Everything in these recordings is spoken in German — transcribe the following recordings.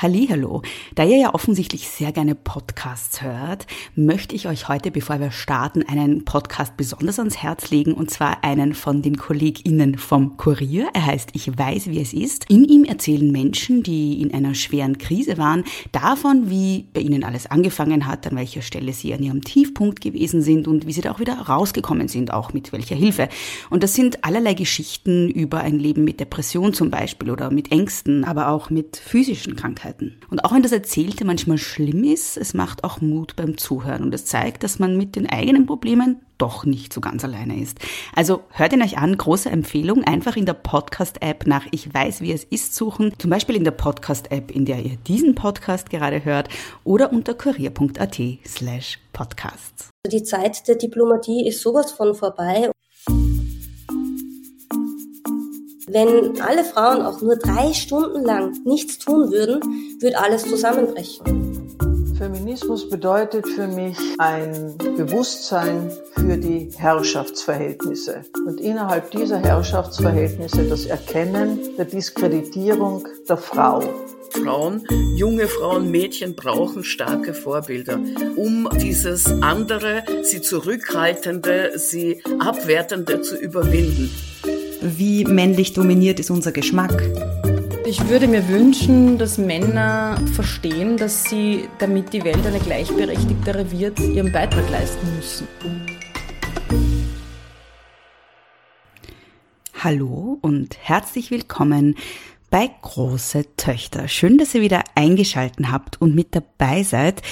Hallo, da ihr ja offensichtlich sehr gerne Podcasts hört, möchte ich euch heute, bevor wir starten, einen Podcast besonders ans Herz legen und zwar einen von den KollegInnen vom Kurier. Er heißt Ich weiß, wie es ist. In ihm erzählen Menschen, die in einer schweren Krise waren, davon, wie bei ihnen alles angefangen hat, an welcher Stelle sie an ihrem Tiefpunkt gewesen sind und wie sie da auch wieder rausgekommen sind, auch mit welcher Hilfe. Und das sind allerlei Geschichten über ein Leben mit Depression zum Beispiel oder mit Ängsten, aber auch mit physischen Krankheiten. Krankheiten. Und auch wenn das Erzählte manchmal schlimm ist, es macht auch Mut beim Zuhören und es zeigt, dass man mit den eigenen Problemen doch nicht so ganz alleine ist. Also hört ihn euch an, große Empfehlung, einfach in der Podcast-App nach Ich weiß, wie es ist suchen, zum Beispiel in der Podcast-App, in der ihr diesen Podcast gerade hört oder unter kurier.at slash podcasts. Die Zeit der Diplomatie ist sowas von vorbei. Wenn alle Frauen auch nur drei Stunden lang nichts tun würden, würde alles zusammenbrechen. Feminismus bedeutet für mich ein Bewusstsein für die Herrschaftsverhältnisse und innerhalb dieser Herrschaftsverhältnisse das Erkennen der Diskreditierung der Frau. Frauen, junge Frauen, Mädchen brauchen starke Vorbilder, um dieses andere, sie zurückhaltende, sie abwertende zu überwinden wie männlich dominiert ist unser Geschmack. Ich würde mir wünschen, dass Männer verstehen, dass sie, damit die Welt eine gleichberechtigtere wird, ihren Beitrag leisten müssen. Hallo und herzlich willkommen bei Große Töchter. Schön, dass ihr wieder eingeschalten habt und mit dabei seid.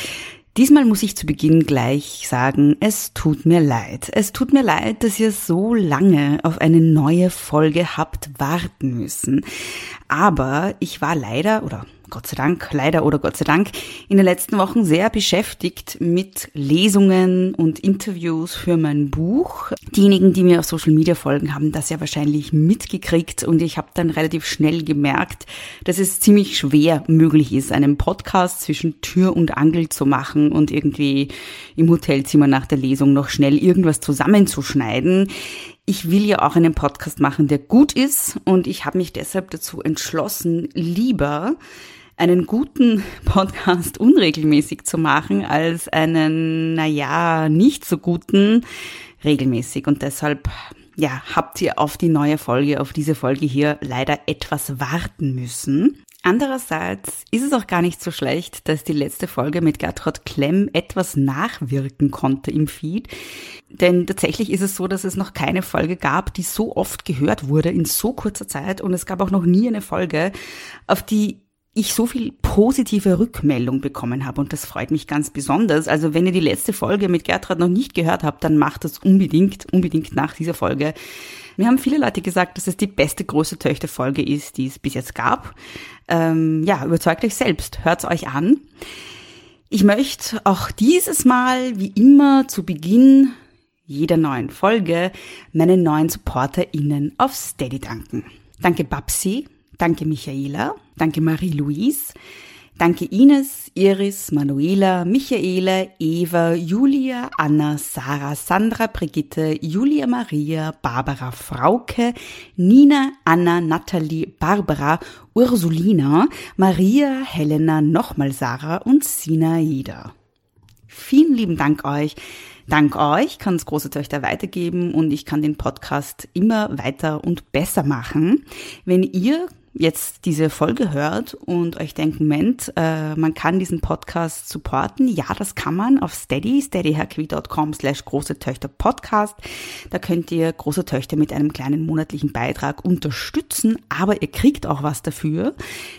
Diesmal muss ich zu Beginn gleich sagen, es tut mir leid. Es tut mir leid, dass ihr so lange auf eine neue Folge habt warten müssen. Aber ich war leider, oder Gott sei Dank, leider oder Gott sei Dank, in den letzten Wochen sehr beschäftigt mit Lesungen und Interviews für mein Buch. Diejenigen, die mir auf Social Media folgen, haben das ja wahrscheinlich mitgekriegt und ich habe dann relativ schnell gemerkt, dass es ziemlich schwer möglich ist, einen Podcast zwischen Tür und Angel zu machen und irgendwie im Hotelzimmer nach der Lesung noch schnell irgendwas zusammenzuschneiden ich will ja auch einen Podcast machen, der gut ist und ich habe mich deshalb dazu entschlossen, lieber einen guten Podcast unregelmäßig zu machen, als einen, naja, nicht so guten regelmäßig. Und deshalb, ja, habt ihr auf die neue Folge, auf diese Folge hier leider etwas warten müssen. Andererseits ist es auch gar nicht so schlecht, dass die letzte Folge mit Gertrud Klemm etwas nachwirken konnte im Feed. Denn tatsächlich ist es so, dass es noch keine Folge gab, die so oft gehört wurde in so kurzer Zeit. Und es gab auch noch nie eine Folge, auf die ich so viel positive Rückmeldung bekommen habe und das freut mich ganz besonders. Also wenn ihr die letzte Folge mit Gertrud noch nicht gehört habt, dann macht das unbedingt, unbedingt nach dieser Folge. Mir haben viele Leute gesagt, dass es die beste große Töchter-Folge ist, die es bis jetzt gab. Ähm, ja, überzeugt euch selbst, hört's euch an. Ich möchte auch dieses Mal, wie immer, zu Beginn jeder neuen Folge meinen neuen SupporterInnen auf Steady danken. Danke Babsi, Danke Michaela, danke Marie-Louise, danke Ines, Iris, Manuela, Michaela, Eva, Julia, Anna, Sarah, Sandra, Brigitte, Julia Maria, Barbara Frauke, Nina, Anna, Natalie, Barbara, Ursulina, Maria, Helena, nochmal Sarah und Sinaida. Vielen lieben Dank euch. Dank euch kann es große Töchter weitergeben und ich kann den Podcast immer weiter und besser machen. Wenn ihr jetzt diese Folge hört und euch denkt, Moment, äh, man kann diesen Podcast supporten. Ja, das kann man auf steady, steadyherkwi.com slash große Töchter Podcast. Da könnt ihr große Töchter mit einem kleinen monatlichen Beitrag unterstützen, aber ihr kriegt auch was dafür.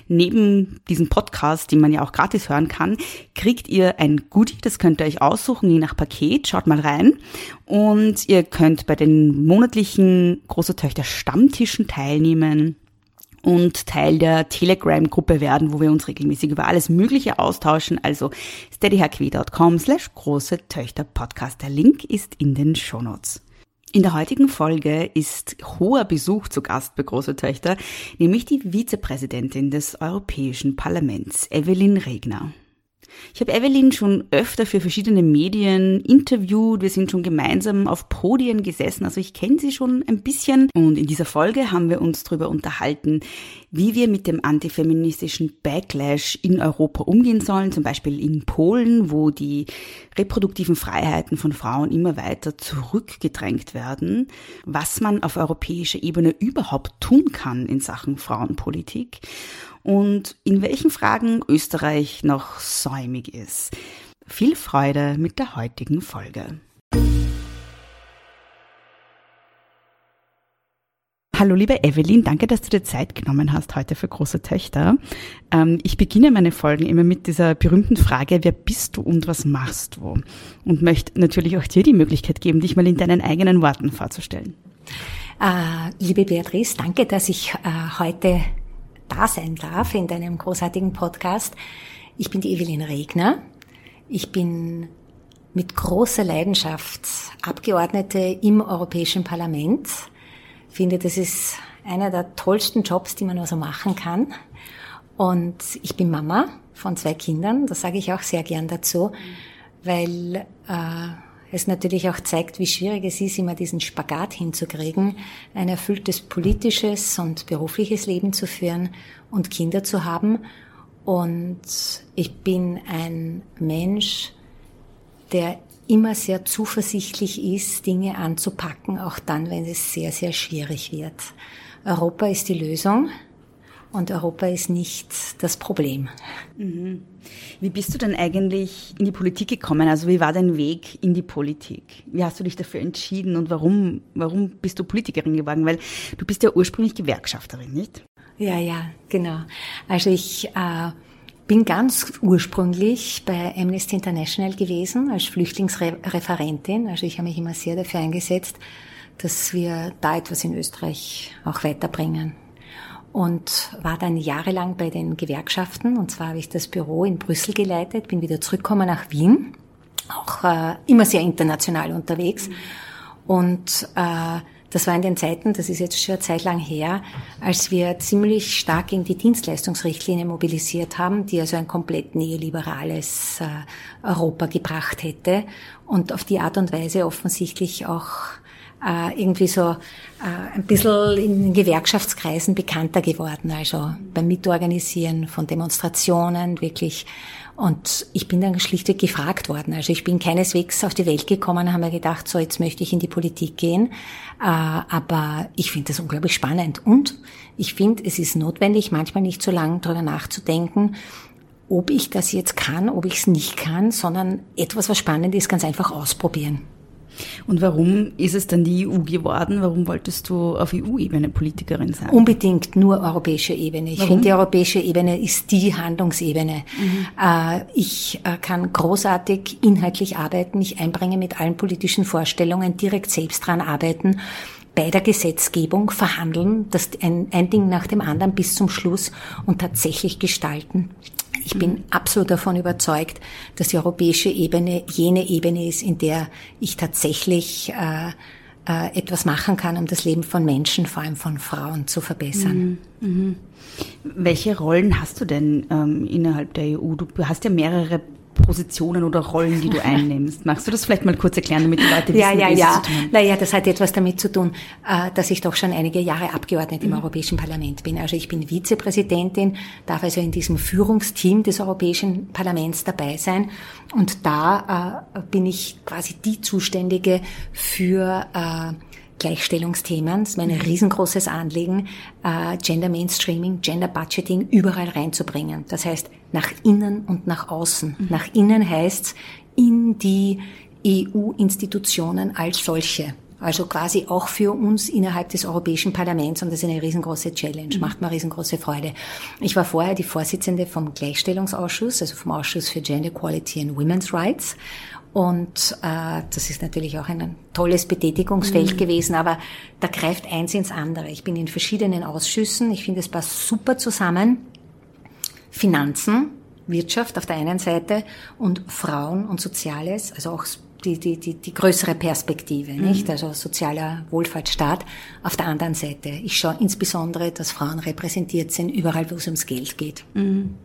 Neben diesem Podcast, den man ja auch gratis hören kann, kriegt ihr ein Goodie, das könnt ihr euch aussuchen, je nach Paket. Schaut mal rein. Und ihr könnt bei den monatlichen große Töchter Stammtischen teilnehmen und Teil der Telegram-Gruppe werden, wo wir uns regelmäßig über alles Mögliche austauschen. Also steadyhq.com slash große Töchter Podcast. Der Link ist in den Shownotes. In der heutigen Folge ist hoher Besuch zu Gast bei Große Töchter, nämlich die Vizepräsidentin des Europäischen Parlaments, Evelyn Regner. Ich habe Evelyn schon öfter für verschiedene Medien interviewt. Wir sind schon gemeinsam auf Podien gesessen. Also ich kenne sie schon ein bisschen. Und in dieser Folge haben wir uns darüber unterhalten, wie wir mit dem antifeministischen Backlash in Europa umgehen sollen. Zum Beispiel in Polen, wo die reproduktiven Freiheiten von Frauen immer weiter zurückgedrängt werden. Was man auf europäischer Ebene überhaupt tun kann in Sachen Frauenpolitik und in welchen Fragen Österreich noch säumig ist. Viel Freude mit der heutigen Folge. Hallo liebe Evelyn, danke, dass du dir Zeit genommen hast heute für große Töchter. Ähm, ich beginne meine Folgen immer mit dieser berühmten Frage, wer bist du und was machst du? Und möchte natürlich auch dir die Möglichkeit geben, dich mal in deinen eigenen Worten vorzustellen. Äh, liebe Beatrice, danke, dass ich äh, heute da sein darf in deinem großartigen Podcast. Ich bin die Evelyn Regner. Ich bin mit großer Leidenschaft Abgeordnete im Europäischen Parlament. Finde, das ist einer der tollsten Jobs, die man nur so machen kann. Und ich bin Mama von zwei Kindern, das sage ich auch sehr gern dazu, weil äh, es natürlich auch zeigt, wie schwierig es ist, immer diesen Spagat hinzukriegen, ein erfülltes politisches und berufliches Leben zu führen und Kinder zu haben. Und ich bin ein Mensch, der immer sehr zuversichtlich ist, Dinge anzupacken, auch dann, wenn es sehr, sehr schwierig wird. Europa ist die Lösung und Europa ist nicht das Problem. Mhm. Wie bist du denn eigentlich in die Politik gekommen? Also wie war dein Weg in die Politik? Wie hast du dich dafür entschieden und warum, warum bist du Politikerin geworden? Weil du bist ja ursprünglich Gewerkschafterin, nicht? Ja, ja, genau. Also ich äh, bin ganz ursprünglich bei Amnesty International gewesen als Flüchtlingsreferentin. Also ich habe mich immer sehr dafür eingesetzt, dass wir da etwas in Österreich auch weiterbringen und war dann jahrelang bei den Gewerkschaften. Und zwar habe ich das Büro in Brüssel geleitet, bin wieder zurückgekommen nach Wien, auch äh, immer sehr international unterwegs. Und äh, das war in den Zeiten, das ist jetzt schon eine Zeit lang her, als wir ziemlich stark gegen die Dienstleistungsrichtlinie mobilisiert haben, die also ein komplett neoliberales äh, Europa gebracht hätte und auf die Art und Weise offensichtlich auch äh, irgendwie so äh, ein bisschen in Gewerkschaftskreisen bekannter geworden, also beim Mitorganisieren von Demonstrationen wirklich. Und ich bin dann schlichtweg gefragt worden. Also ich bin keineswegs auf die Welt gekommen, haben mir gedacht, so jetzt möchte ich in die Politik gehen. Äh, aber ich finde das unglaublich spannend. Und ich finde, es ist notwendig, manchmal nicht so lange darüber nachzudenken, ob ich das jetzt kann, ob ich es nicht kann, sondern etwas, was spannend ist, ganz einfach ausprobieren. Und warum ist es dann die EU geworden? Warum wolltest du auf EU-Ebene Politikerin sein? Unbedingt nur europäische Ebene. Ich finde, die europäische Ebene ist die Handlungsebene. Mhm. Äh, ich äh, kann großartig inhaltlich arbeiten, mich einbringen mit allen politischen Vorstellungen, direkt selbst dran arbeiten bei der Gesetzgebung verhandeln, das ein, ein Ding nach dem anderen bis zum Schluss und tatsächlich gestalten. Ich bin absolut davon überzeugt, dass die europäische Ebene jene Ebene ist, in der ich tatsächlich äh, äh, etwas machen kann, um das Leben von Menschen, vor allem von Frauen, zu verbessern. Mhm. Mhm. Welche Rollen hast du denn ähm, innerhalb der EU? Du hast ja mehrere Positionen oder Rollen, die du einnimmst. Magst du das vielleicht mal kurz erklären, damit die Leute wissen, ja, ja, wie ja. zu tun Naja, das hat etwas damit zu tun, äh, dass ich doch schon einige Jahre Abgeordnete im mhm. Europäischen Parlament bin. Also ich bin Vizepräsidentin, darf also in diesem Führungsteam des Europäischen Parlaments dabei sein. Und da äh, bin ich quasi die Zuständige für äh, Gleichstellungsthemen. Das ist mein mhm. riesengroßes Anliegen, äh, Gender Mainstreaming, Gender Budgeting überall reinzubringen. Das heißt, nach innen und nach außen. Mhm. Nach innen heißt in die EU-Institutionen als solche. Also quasi auch für uns innerhalb des Europäischen Parlaments und das ist eine riesengroße Challenge, mhm. macht mir riesengroße Freude. Ich war vorher die Vorsitzende vom Gleichstellungsausschuss, also vom Ausschuss für Gender Equality and Women's Rights und äh, das ist natürlich auch ein tolles Betätigungsfeld mhm. gewesen, aber da greift eins ins andere. Ich bin in verschiedenen Ausschüssen, ich finde, es passt super zusammen. Finanzen, Wirtschaft auf der einen Seite und Frauen und Soziales, also auch die, die, die, die größere Perspektive, mhm. nicht? Also sozialer Wohlfahrtsstaat. Auf der anderen Seite, ich schaue insbesondere, dass Frauen repräsentiert sind, überall, wo es ums Geld geht. Mhm.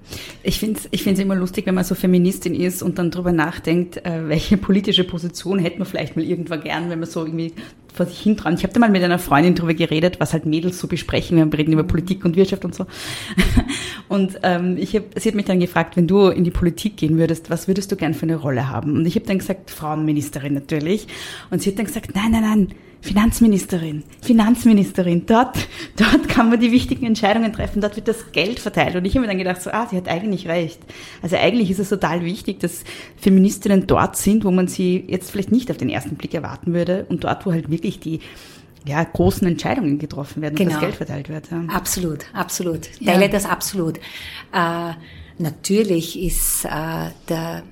Ich finde es ich find's immer lustig, wenn man so Feministin ist und dann drüber nachdenkt, äh, welche politische Position hätte man vielleicht mal irgendwann gern, wenn man so irgendwie vor sich hin dran. Ich habe da mal mit einer Freundin drüber geredet, was halt Mädels so besprechen. Wir reden über Politik und Wirtschaft und so. Und ähm, ich hab, sie hat mich dann gefragt, wenn du in die Politik gehen würdest, was würdest du gern für eine Rolle haben? Und ich habe dann gesagt, Frauenministerin natürlich. Und sie hat dann gesagt, nein, nein, nein, Finanzministerin, Finanzministerin, dort, dort kann man die wichtigen Entscheidungen treffen, dort wird das Geld verteilt. Und ich habe mir dann gedacht, so, ah, sie hat eigentlich recht. Also eigentlich ist es total wichtig, dass Feministinnen dort sind, wo man sie jetzt vielleicht nicht auf den ersten Blick erwarten würde und dort, wo halt wirklich die ja, großen Entscheidungen getroffen werden genau. und das genau. Geld verteilt wird. Ja. Absolut, absolut. Teile ja. das absolut. Äh, natürlich ist äh, der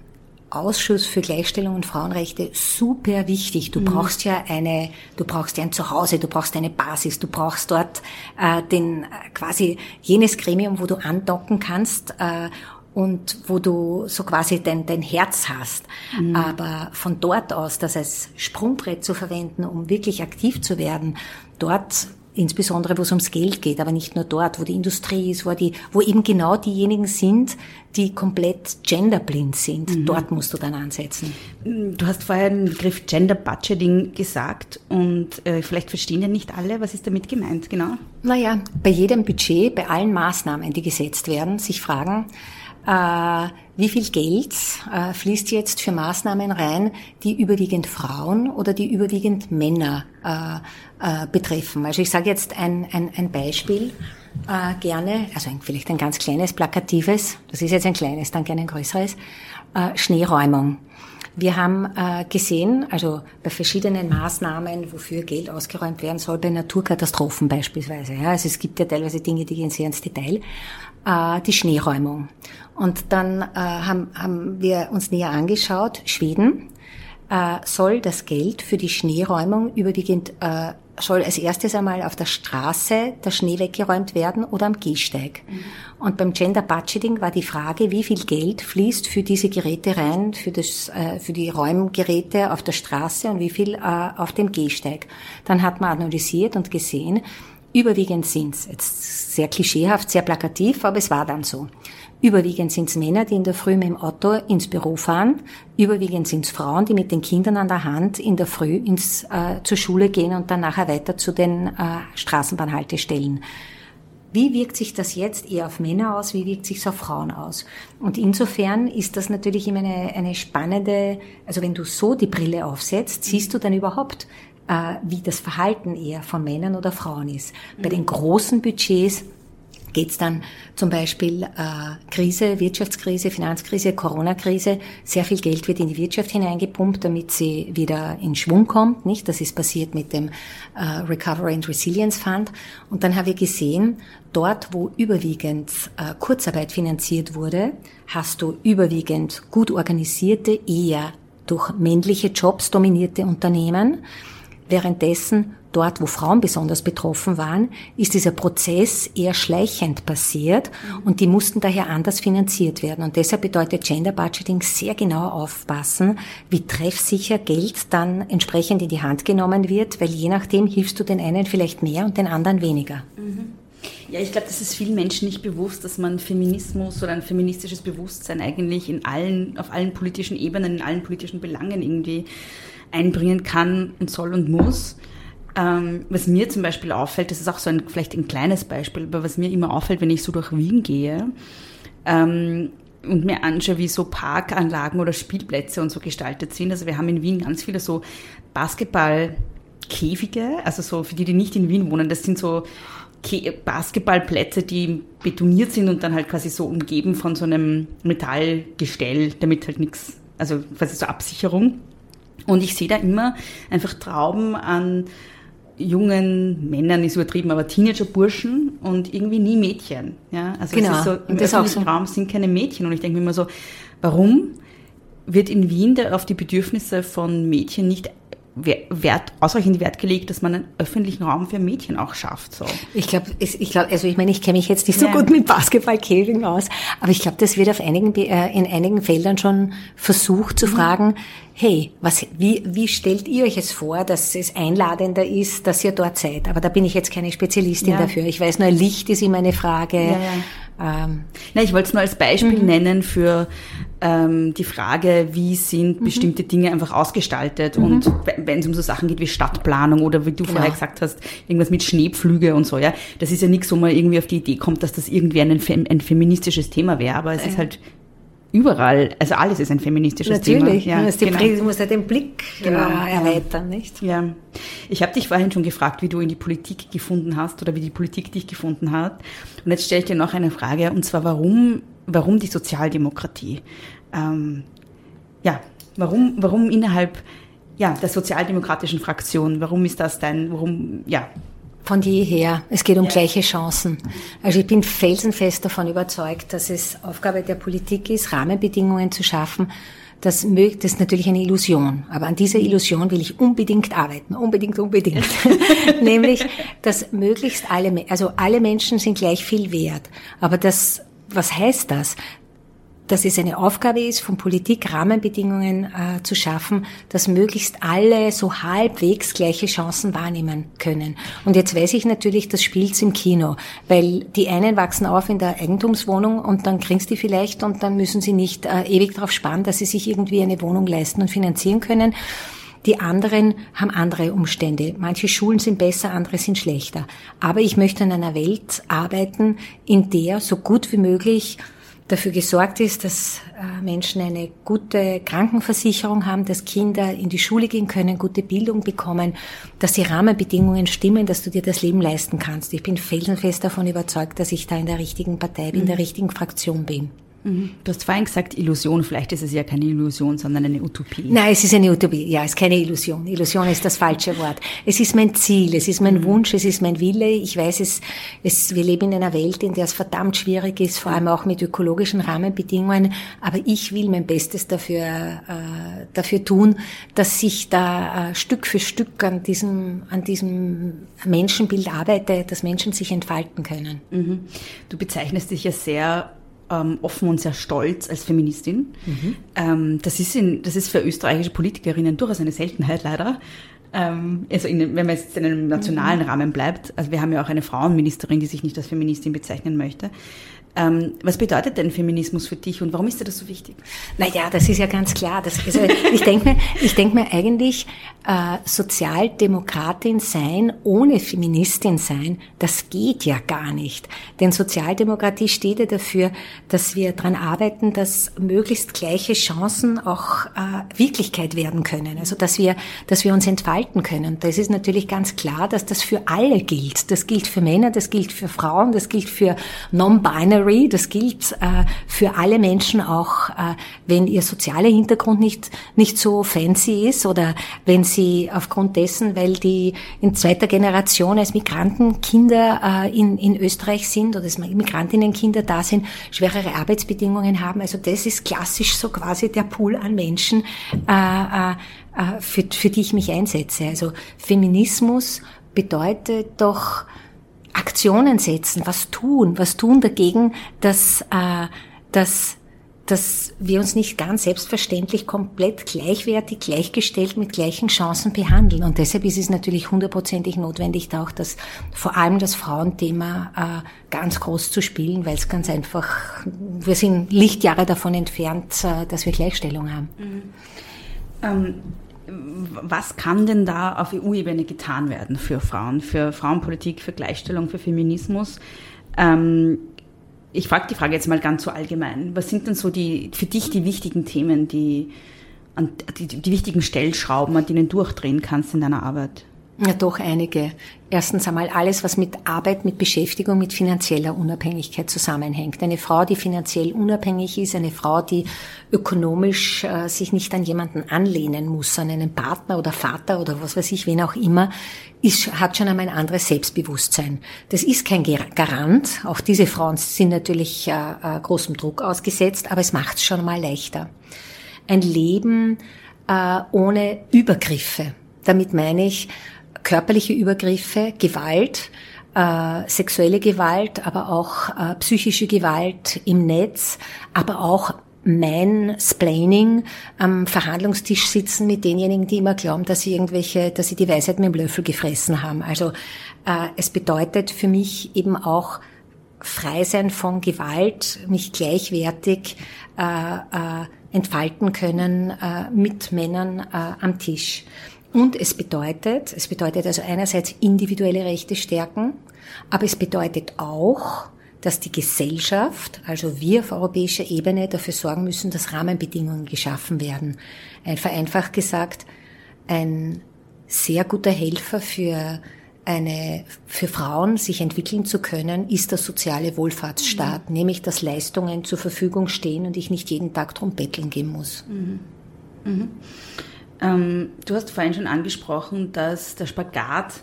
Ausschuss für Gleichstellung und Frauenrechte super wichtig. Du mhm. brauchst ja eine, du brauchst ja ein Zuhause, du brauchst eine Basis, du brauchst dort äh, den äh, quasi jenes Gremium, wo du andocken kannst äh, und wo du so quasi dein, dein Herz hast. Mhm. Aber von dort aus, das als Sprungbrett zu verwenden, um wirklich aktiv zu werden, dort insbesondere wo es ums Geld geht, aber nicht nur dort, wo die Industrie ist, wo, die, wo eben genau diejenigen sind, die komplett genderblind sind. Mhm. Dort musst du dann ansetzen. Du hast vorher den Begriff Gender Budgeting gesagt und äh, vielleicht verstehen ja nicht alle, was ist damit gemeint, genau? Naja, bei jedem Budget, bei allen Maßnahmen, die gesetzt werden, sich fragen, wie viel Geld äh, fließt jetzt für Maßnahmen rein, die überwiegend Frauen oder die überwiegend Männer äh, äh, betreffen. Also ich sage jetzt ein, ein, ein Beispiel äh, gerne, also vielleicht ein ganz kleines, plakatives, das ist jetzt ein kleines, dann gerne ein größeres, äh, Schneeräumung. Wir haben äh, gesehen, also bei verschiedenen Maßnahmen, wofür Geld ausgeräumt werden soll, bei Naturkatastrophen beispielsweise. Ja, also es gibt ja teilweise Dinge, die gehen sehr ins Detail. Äh, die Schneeräumung. Und dann äh, haben, haben wir uns näher angeschaut, Schweden äh, soll das Geld für die Schneeräumung überwiegend äh, soll als erstes einmal auf der Straße der Schnee weggeräumt werden oder am Gehsteig. Mhm. Und beim Gender Budgeting war die Frage, wie viel Geld fließt für diese Geräte rein, für, das, äh, für die Räumgeräte auf der Straße und wie viel äh, auf dem Gehsteig. Dann hat man analysiert und gesehen, überwiegend sind es, jetzt sehr klischeehaft, sehr plakativ, aber es war dann so. Überwiegend sind es Männer, die in der Früh mit dem Auto ins Büro fahren. Überwiegend sind es Frauen, die mit den Kindern an der Hand in der Früh ins, äh, zur Schule gehen und dann nachher weiter zu den äh, Straßenbahnhaltestellen. Wie wirkt sich das jetzt eher auf Männer aus? Wie wirkt sich es auf Frauen aus? Und insofern ist das natürlich immer eine, eine spannende, also wenn du so die Brille aufsetzt, siehst du dann überhaupt, wie das Verhalten eher von Männern oder Frauen ist. Bei den großen Budgets geht es dann zum Beispiel äh, Krise, Wirtschaftskrise, Finanzkrise, Corona-Krise. Sehr viel Geld wird in die Wirtschaft hineingepumpt, damit sie wieder in Schwung kommt. Nicht? Das ist passiert mit dem äh, Recovery and Resilience Fund. Und dann haben wir gesehen, dort, wo überwiegend äh, Kurzarbeit finanziert wurde, hast du überwiegend gut organisierte, eher durch männliche Jobs dominierte Unternehmen. Währenddessen dort, wo Frauen besonders betroffen waren, ist dieser Prozess eher schleichend passiert und die mussten daher anders finanziert werden. Und deshalb bedeutet Gender Budgeting sehr genau aufpassen, wie treffsicher Geld dann entsprechend in die Hand genommen wird, weil je nachdem hilfst du den einen vielleicht mehr und den anderen weniger. Mhm. Ja, ich glaube, das ist vielen Menschen nicht bewusst, dass man Feminismus oder ein feministisches Bewusstsein eigentlich in allen, auf allen politischen Ebenen, in allen politischen Belangen irgendwie einbringen kann und soll und muss. Ähm, was mir zum Beispiel auffällt, das ist auch so ein, vielleicht ein kleines Beispiel, aber was mir immer auffällt, wenn ich so durch Wien gehe ähm, und mir anschaue, wie so Parkanlagen oder Spielplätze und so gestaltet sind. Also wir haben in Wien ganz viele so Basketballkäfige, also so für die, die nicht in Wien wohnen, das sind so Basketballplätze, die betoniert sind und dann halt quasi so umgeben von so einem Metallgestell, damit halt nichts, also quasi so Absicherung. Und ich sehe da immer einfach Trauben an jungen Männern ist übertrieben, aber Teenager-Burschen und irgendwie nie Mädchen. Ja, also genau. es ist so, im das öffentlichen so. Raum sind keine Mädchen und ich denke mir immer so, warum wird in Wien auf die Bedürfnisse von Mädchen nicht Wert, ausreichend Wert gelegt, dass man einen öffentlichen Raum für Mädchen auch schafft. So. Ich glaube, ich glaube, also ich meine, ich kenne mich jetzt nicht so ja. gut mit Basketballkäfing aus, aber ich glaube, das wird auf einigen, äh, in einigen Feldern schon versucht zu mhm. fragen, hey, was, wie, wie stellt ihr euch es vor, dass es einladender ist, dass ihr dort seid? Aber da bin ich jetzt keine Spezialistin ja. dafür. Ich weiß nur, Licht ist immer eine Frage. Ja, ja. Ähm, Na, ich wollte es nur als Beispiel mhm. nennen für ähm, die Frage, wie sind mhm. bestimmte Dinge einfach ausgestaltet mhm. und wenn es um so Sachen geht wie Stadtplanung oder wie du genau. vorher gesagt hast, irgendwas mit Schneepflüge und so, ja, das ist ja nichts, wo man irgendwie auf die Idee kommt, dass das irgendwie ein, ein feministisches Thema wäre, aber es ist halt überall, also alles ist ein feministisches Natürlich, Thema. Natürlich, ja, genau. du musst ja den Blick genau. äh, erweitern, nicht? Ja. Ich habe dich vorhin schon gefragt, wie du in die Politik gefunden hast oder wie die Politik dich gefunden hat. Und jetzt stelle ich dir noch eine Frage, und zwar warum, warum die Sozialdemokratie? Ähm, ja, warum, warum innerhalb ja, der sozialdemokratischen Fraktion? Warum ist das dein, warum, ja, von jeher. Es geht um ja. gleiche Chancen. Also ich bin felsenfest davon überzeugt, dass es Aufgabe der Politik ist, Rahmenbedingungen zu schaffen. Das, mögt, das ist natürlich eine Illusion, aber an dieser Illusion will ich unbedingt arbeiten, unbedingt, unbedingt. Nämlich, dass möglichst alle, also alle Menschen sind gleich viel wert. Aber das, was heißt das? Dass es eine Aufgabe ist, von Politik Rahmenbedingungen äh, zu schaffen, dass möglichst alle so halbwegs gleiche Chancen wahrnehmen können. Und jetzt weiß ich natürlich, das spielt's im Kino, weil die einen wachsen auf in der Eigentumswohnung und dann kriegen die vielleicht und dann müssen sie nicht äh, ewig darauf sparen, dass sie sich irgendwie eine Wohnung leisten und finanzieren können. Die anderen haben andere Umstände. Manche Schulen sind besser, andere sind schlechter. Aber ich möchte in einer Welt arbeiten, in der so gut wie möglich dafür gesorgt ist, dass äh, Menschen eine gute Krankenversicherung haben, dass Kinder in die Schule gehen können, gute Bildung bekommen, dass die Rahmenbedingungen stimmen, dass du dir das Leben leisten kannst. Ich bin felsenfest davon überzeugt, dass ich da in der richtigen Partei bin, in der mhm. richtigen Fraktion bin. Du hast vorhin gesagt, Illusion. Vielleicht ist es ja keine Illusion, sondern eine Utopie. Nein, es ist eine Utopie. Ja, es ist keine Illusion. Illusion ist das falsche Wort. Es ist mein Ziel, es ist mein mhm. Wunsch, es ist mein Wille. Ich weiß, es, es, wir leben in einer Welt, in der es verdammt schwierig ist, vor allem auch mit ökologischen Rahmenbedingungen. Aber ich will mein Bestes dafür, äh, dafür tun, dass ich da äh, Stück für Stück an diesem, an diesem Menschenbild arbeite, dass Menschen sich entfalten können. Mhm. Du bezeichnest dich ja sehr ähm, offen und sehr stolz als Feministin. Mhm. Ähm, das, ist in, das ist für österreichische Politikerinnen durchaus eine Seltenheit leider. Ähm, also in, wenn man jetzt in einem nationalen mhm. Rahmen bleibt. Also wir haben ja auch eine Frauenministerin, die sich nicht als Feministin bezeichnen möchte. Ähm, was bedeutet denn Feminismus für dich und warum ist dir das so wichtig? Naja, das ist ja ganz klar. Das, also ich denke mir, ich denke mir eigentlich, äh, Sozialdemokratin sein ohne Feministin sein, das geht ja gar nicht. Denn Sozialdemokratie steht ja dafür, dass wir daran arbeiten, dass möglichst gleiche Chancen auch äh, Wirklichkeit werden können. Also dass wir, dass wir uns entfalten können. Da ist natürlich ganz klar, dass das für alle gilt. Das gilt für Männer, das gilt für Frauen, das gilt für Non-Binary Binary, das gilt äh, für alle Menschen auch, äh, wenn ihr sozialer Hintergrund nicht, nicht so fancy ist oder wenn sie aufgrund dessen, weil die in zweiter Generation als Migrantenkinder äh, in, in Österreich sind oder als Migrantinnenkinder da sind, schwerere Arbeitsbedingungen haben. Also das ist klassisch so quasi der Pool an Menschen, äh, äh, äh für, für die ich mich einsetze. Also Feminismus bedeutet doch, Aktionen setzen, was tun, was tun dagegen, dass, äh, dass, dass wir uns nicht ganz selbstverständlich komplett gleichwertig, gleichgestellt mit gleichen Chancen behandeln. Und deshalb ist es natürlich hundertprozentig notwendig, da auch das, vor allem das Frauenthema äh, ganz groß zu spielen, weil es ganz einfach, wir sind Lichtjahre davon entfernt, äh, dass wir Gleichstellung haben. Mhm. Ähm was kann denn da auf EU-Ebene getan werden für Frauen, für Frauenpolitik, für Gleichstellung, für Feminismus? Ähm, ich frage die Frage jetzt mal ganz so allgemein. Was sind denn so die, für dich die wichtigen Themen, die, die, die wichtigen Stellschrauben, an denen du durchdrehen kannst in deiner Arbeit? Ja, doch einige. Erstens einmal alles, was mit Arbeit, mit Beschäftigung, mit finanzieller Unabhängigkeit zusammenhängt. Eine Frau, die finanziell unabhängig ist, eine Frau, die ökonomisch äh, sich nicht an jemanden anlehnen muss, an einen Partner oder Vater oder was weiß ich, wen auch immer, ist, hat schon einmal ein anderes Selbstbewusstsein. Das ist kein Garant. Auch diese Frauen sind natürlich äh, äh, großem Druck ausgesetzt, aber es macht es schon mal leichter. Ein Leben äh, ohne Übergriffe damit meine ich körperliche Übergriffe, Gewalt, äh, sexuelle Gewalt, aber auch äh, psychische Gewalt im Netz, aber auch mein Splaining am Verhandlungstisch sitzen mit denjenigen, die immer glauben, dass sie irgendwelche, dass sie die Weisheit mit dem Löffel gefressen haben. Also äh, es bedeutet für mich eben auch frei sein von Gewalt, mich gleichwertig äh, äh, entfalten können äh, mit Männern äh, am Tisch. Und es bedeutet, es bedeutet also einerseits individuelle Rechte stärken, aber es bedeutet auch, dass die Gesellschaft, also wir auf europäischer Ebene, dafür sorgen müssen, dass Rahmenbedingungen geschaffen werden. Ein vereinfacht gesagt, ein sehr guter Helfer für eine, für Frauen sich entwickeln zu können, ist der soziale Wohlfahrtsstaat, mhm. nämlich dass Leistungen zur Verfügung stehen und ich nicht jeden Tag drum betteln gehen muss. Mhm. Mhm. Ähm, du hast vorhin schon angesprochen, dass der Spagat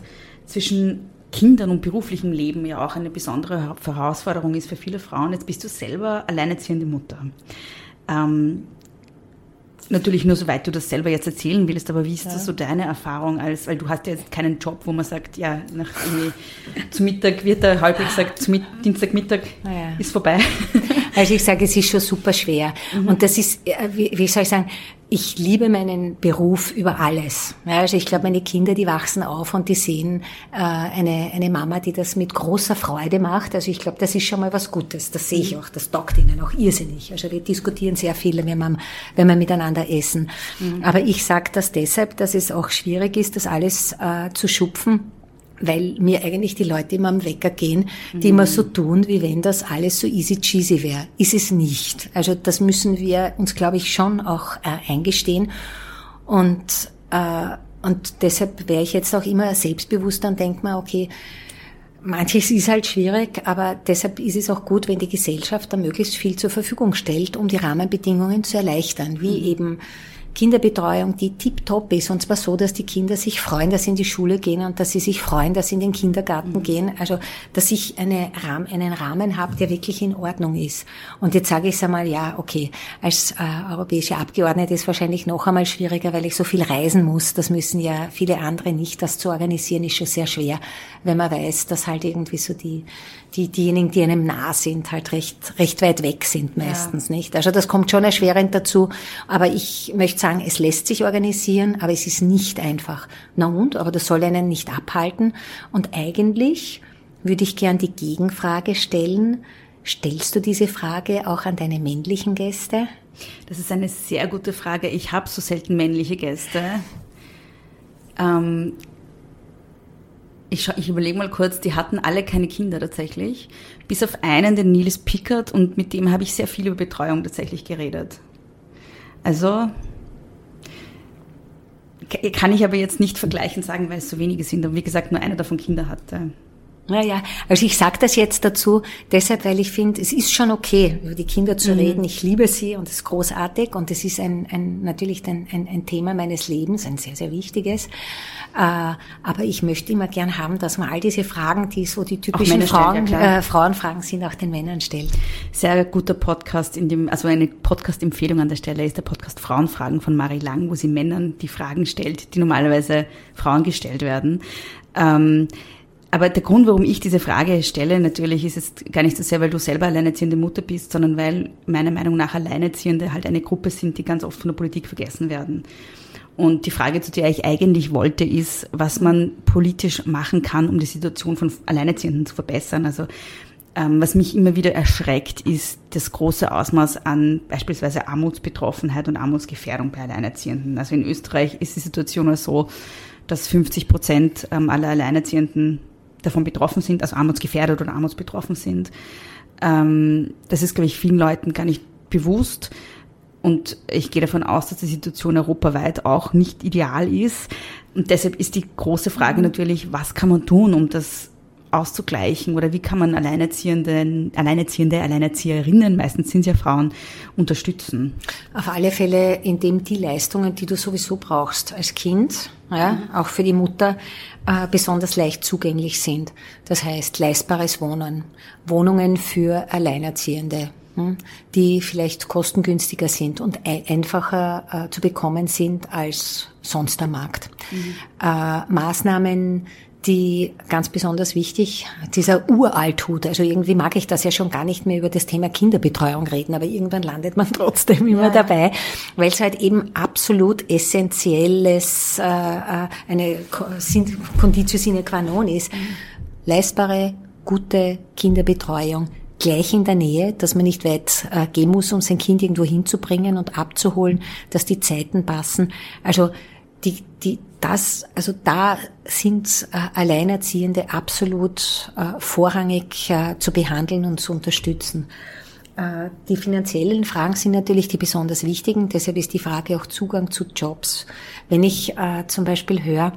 zwischen Kindern und beruflichem Leben ja auch eine besondere Herausforderung ist für viele Frauen. Jetzt bist du selber alleinerziehende Mutter. Ähm, natürlich nur soweit du das selber jetzt erzählen willst, aber wie ist ja. das so deine Erfahrung als, weil du hast ja jetzt keinen Job, wo man sagt, ja, nach zum Mittag wird er halbwegs gesagt, zum Dienstagmittag ja. ist vorbei. Also ich sage, es ist schon super schwer. Mhm. Und das ist, äh, wie, wie soll ich sagen, ich liebe meinen Beruf über alles. Ja, also ich glaube, meine Kinder, die wachsen auf und die sehen äh, eine, eine Mama, die das mit großer Freude macht. Also ich glaube, das ist schon mal was Gutes. Das sehe ich mhm. auch. Das taugt ihnen auch irrsinnig. Also wir diskutieren sehr viel, wenn wir, wenn wir miteinander essen. Mhm. Aber ich sage das deshalb, dass es auch schwierig ist, das alles äh, zu schupfen weil mir eigentlich die Leute immer am Wecker gehen, die mhm. immer so tun, wie wenn das alles so easy cheesy wäre. Ist es nicht. Also das müssen wir uns, glaube ich, schon auch äh, eingestehen. Und, äh, und deshalb wäre ich jetzt auch immer selbstbewusster und denke mir, okay, manches ist halt schwierig, aber deshalb ist es auch gut, wenn die Gesellschaft da möglichst viel zur Verfügung stellt, um die Rahmenbedingungen zu erleichtern, wie mhm. eben Kinderbetreuung, die tiptop ist. Und zwar so, dass die Kinder sich freuen, dass sie in die Schule gehen und dass sie sich freuen, dass sie in den Kindergarten mhm. gehen. Also, dass ich eine Rahmen, einen Rahmen habe, der wirklich in Ordnung ist. Und jetzt sage ich einmal, ja, okay, als äh, europäische Abgeordnete ist wahrscheinlich noch einmal schwieriger, weil ich so viel reisen muss. Das müssen ja viele andere nicht. Das zu organisieren ist schon sehr schwer, wenn man weiß, dass halt irgendwie so die, die, diejenigen, die einem nah sind, halt recht, recht weit weg sind meistens, ja. nicht? Also das kommt schon erschwerend dazu. Aber ich möchte sagen, es lässt sich organisieren, aber es ist nicht einfach. Na und? Aber das soll einen nicht abhalten. Und eigentlich würde ich gern die Gegenfrage stellen. Stellst du diese Frage auch an deine männlichen Gäste? Das ist eine sehr gute Frage. Ich habe so selten männliche Gäste. Ähm, ich, ich überlege mal kurz, die hatten alle keine Kinder tatsächlich. Bis auf einen, den Nils Pickert, und mit dem habe ich sehr viel über Betreuung tatsächlich geredet. Also kann ich aber jetzt nicht vergleichen sagen, weil es so wenige sind. Und wie gesagt, nur einer davon Kinder hatte. Naja, also ich sage das jetzt dazu, deshalb, weil ich finde, es ist schon okay, über die Kinder zu mhm. reden. Ich liebe sie und es ist großartig und es ist ein, ein natürlich ein, ein, ein Thema meines Lebens, ein sehr, sehr wichtiges. Äh, aber ich möchte immer gern haben, dass man all diese Fragen, die so die typischen Frauen, ja, äh, Frauenfragen sind, auch den Männern stellt. Sehr guter Podcast, in dem, also eine Podcast-Empfehlung an der Stelle ist der Podcast Frauenfragen von Marie Lang, wo sie Männern die Fragen stellt, die normalerweise Frauen gestellt werden. Ähm, aber der Grund, warum ich diese Frage stelle, natürlich ist es gar nicht so sehr, weil du selber alleinerziehende Mutter bist, sondern weil meiner Meinung nach Alleinerziehende halt eine Gruppe sind, die ganz oft von der Politik vergessen werden. Und die Frage, zu der ich eigentlich wollte, ist, was man politisch machen kann, um die Situation von Alleinerziehenden zu verbessern. Also ähm, was mich immer wieder erschreckt, ist das große Ausmaß an beispielsweise Armutsbetroffenheit und Armutsgefährdung bei Alleinerziehenden. Also in Österreich ist die Situation so, dass 50 Prozent ähm, aller Alleinerziehenden davon betroffen sind, also armutsgefährdet oder armutsbetroffen sind. Ähm, das ist, glaube ich, vielen Leuten gar nicht bewusst. Und ich gehe davon aus, dass die Situation europaweit auch nicht ideal ist. Und deshalb ist die große Frage mhm. natürlich, was kann man tun, um das auszugleichen oder wie kann man Alleinerziehende, Alleinerziehende, Alleinerzieherinnen, meistens sind es ja Frauen, unterstützen? Auf alle Fälle, indem die Leistungen, die du sowieso brauchst als Kind, ja, auch für die Mutter, äh, besonders leicht zugänglich sind. Das heißt, leistbares Wohnen, Wohnungen für Alleinerziehende. hm, die vielleicht kostengünstiger sind und einfacher äh, zu bekommen sind als sonst der Markt. Mhm. Äh, Maßnahmen, die ganz besonders wichtig, dieser Uralthut. Also irgendwie mag ich das ja schon gar nicht mehr über das Thema Kinderbetreuung reden, aber irgendwann landet man trotzdem immer ja. dabei, weil es halt eben absolut essentielles, äh, äh eine Conditio sine qua non ist. Mhm. Leistbare, gute Kinderbetreuung, gleich in der Nähe, dass man nicht weit äh, gehen muss, um sein Kind irgendwo hinzubringen und abzuholen, dass die Zeiten passen. Also die, die, das, also da sind äh, Alleinerziehende absolut äh, vorrangig äh, zu behandeln und zu unterstützen. Äh, die finanziellen Fragen sind natürlich die besonders wichtigen. Deshalb ist die Frage auch Zugang zu Jobs. Wenn ich äh, zum Beispiel höre,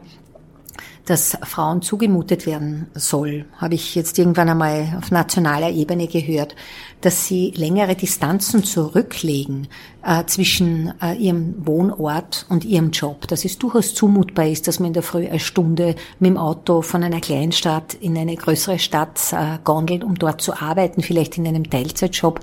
dass Frauen zugemutet werden soll, habe ich jetzt irgendwann einmal auf nationaler Ebene gehört, dass sie längere Distanzen zurücklegen äh, zwischen äh, ihrem Wohnort und ihrem Job, dass es durchaus zumutbar ist, dass man in der Früh eine Stunde mit dem Auto von einer Kleinstadt in eine größere Stadt äh, gondelt, um dort zu arbeiten, vielleicht in einem Teilzeitjob,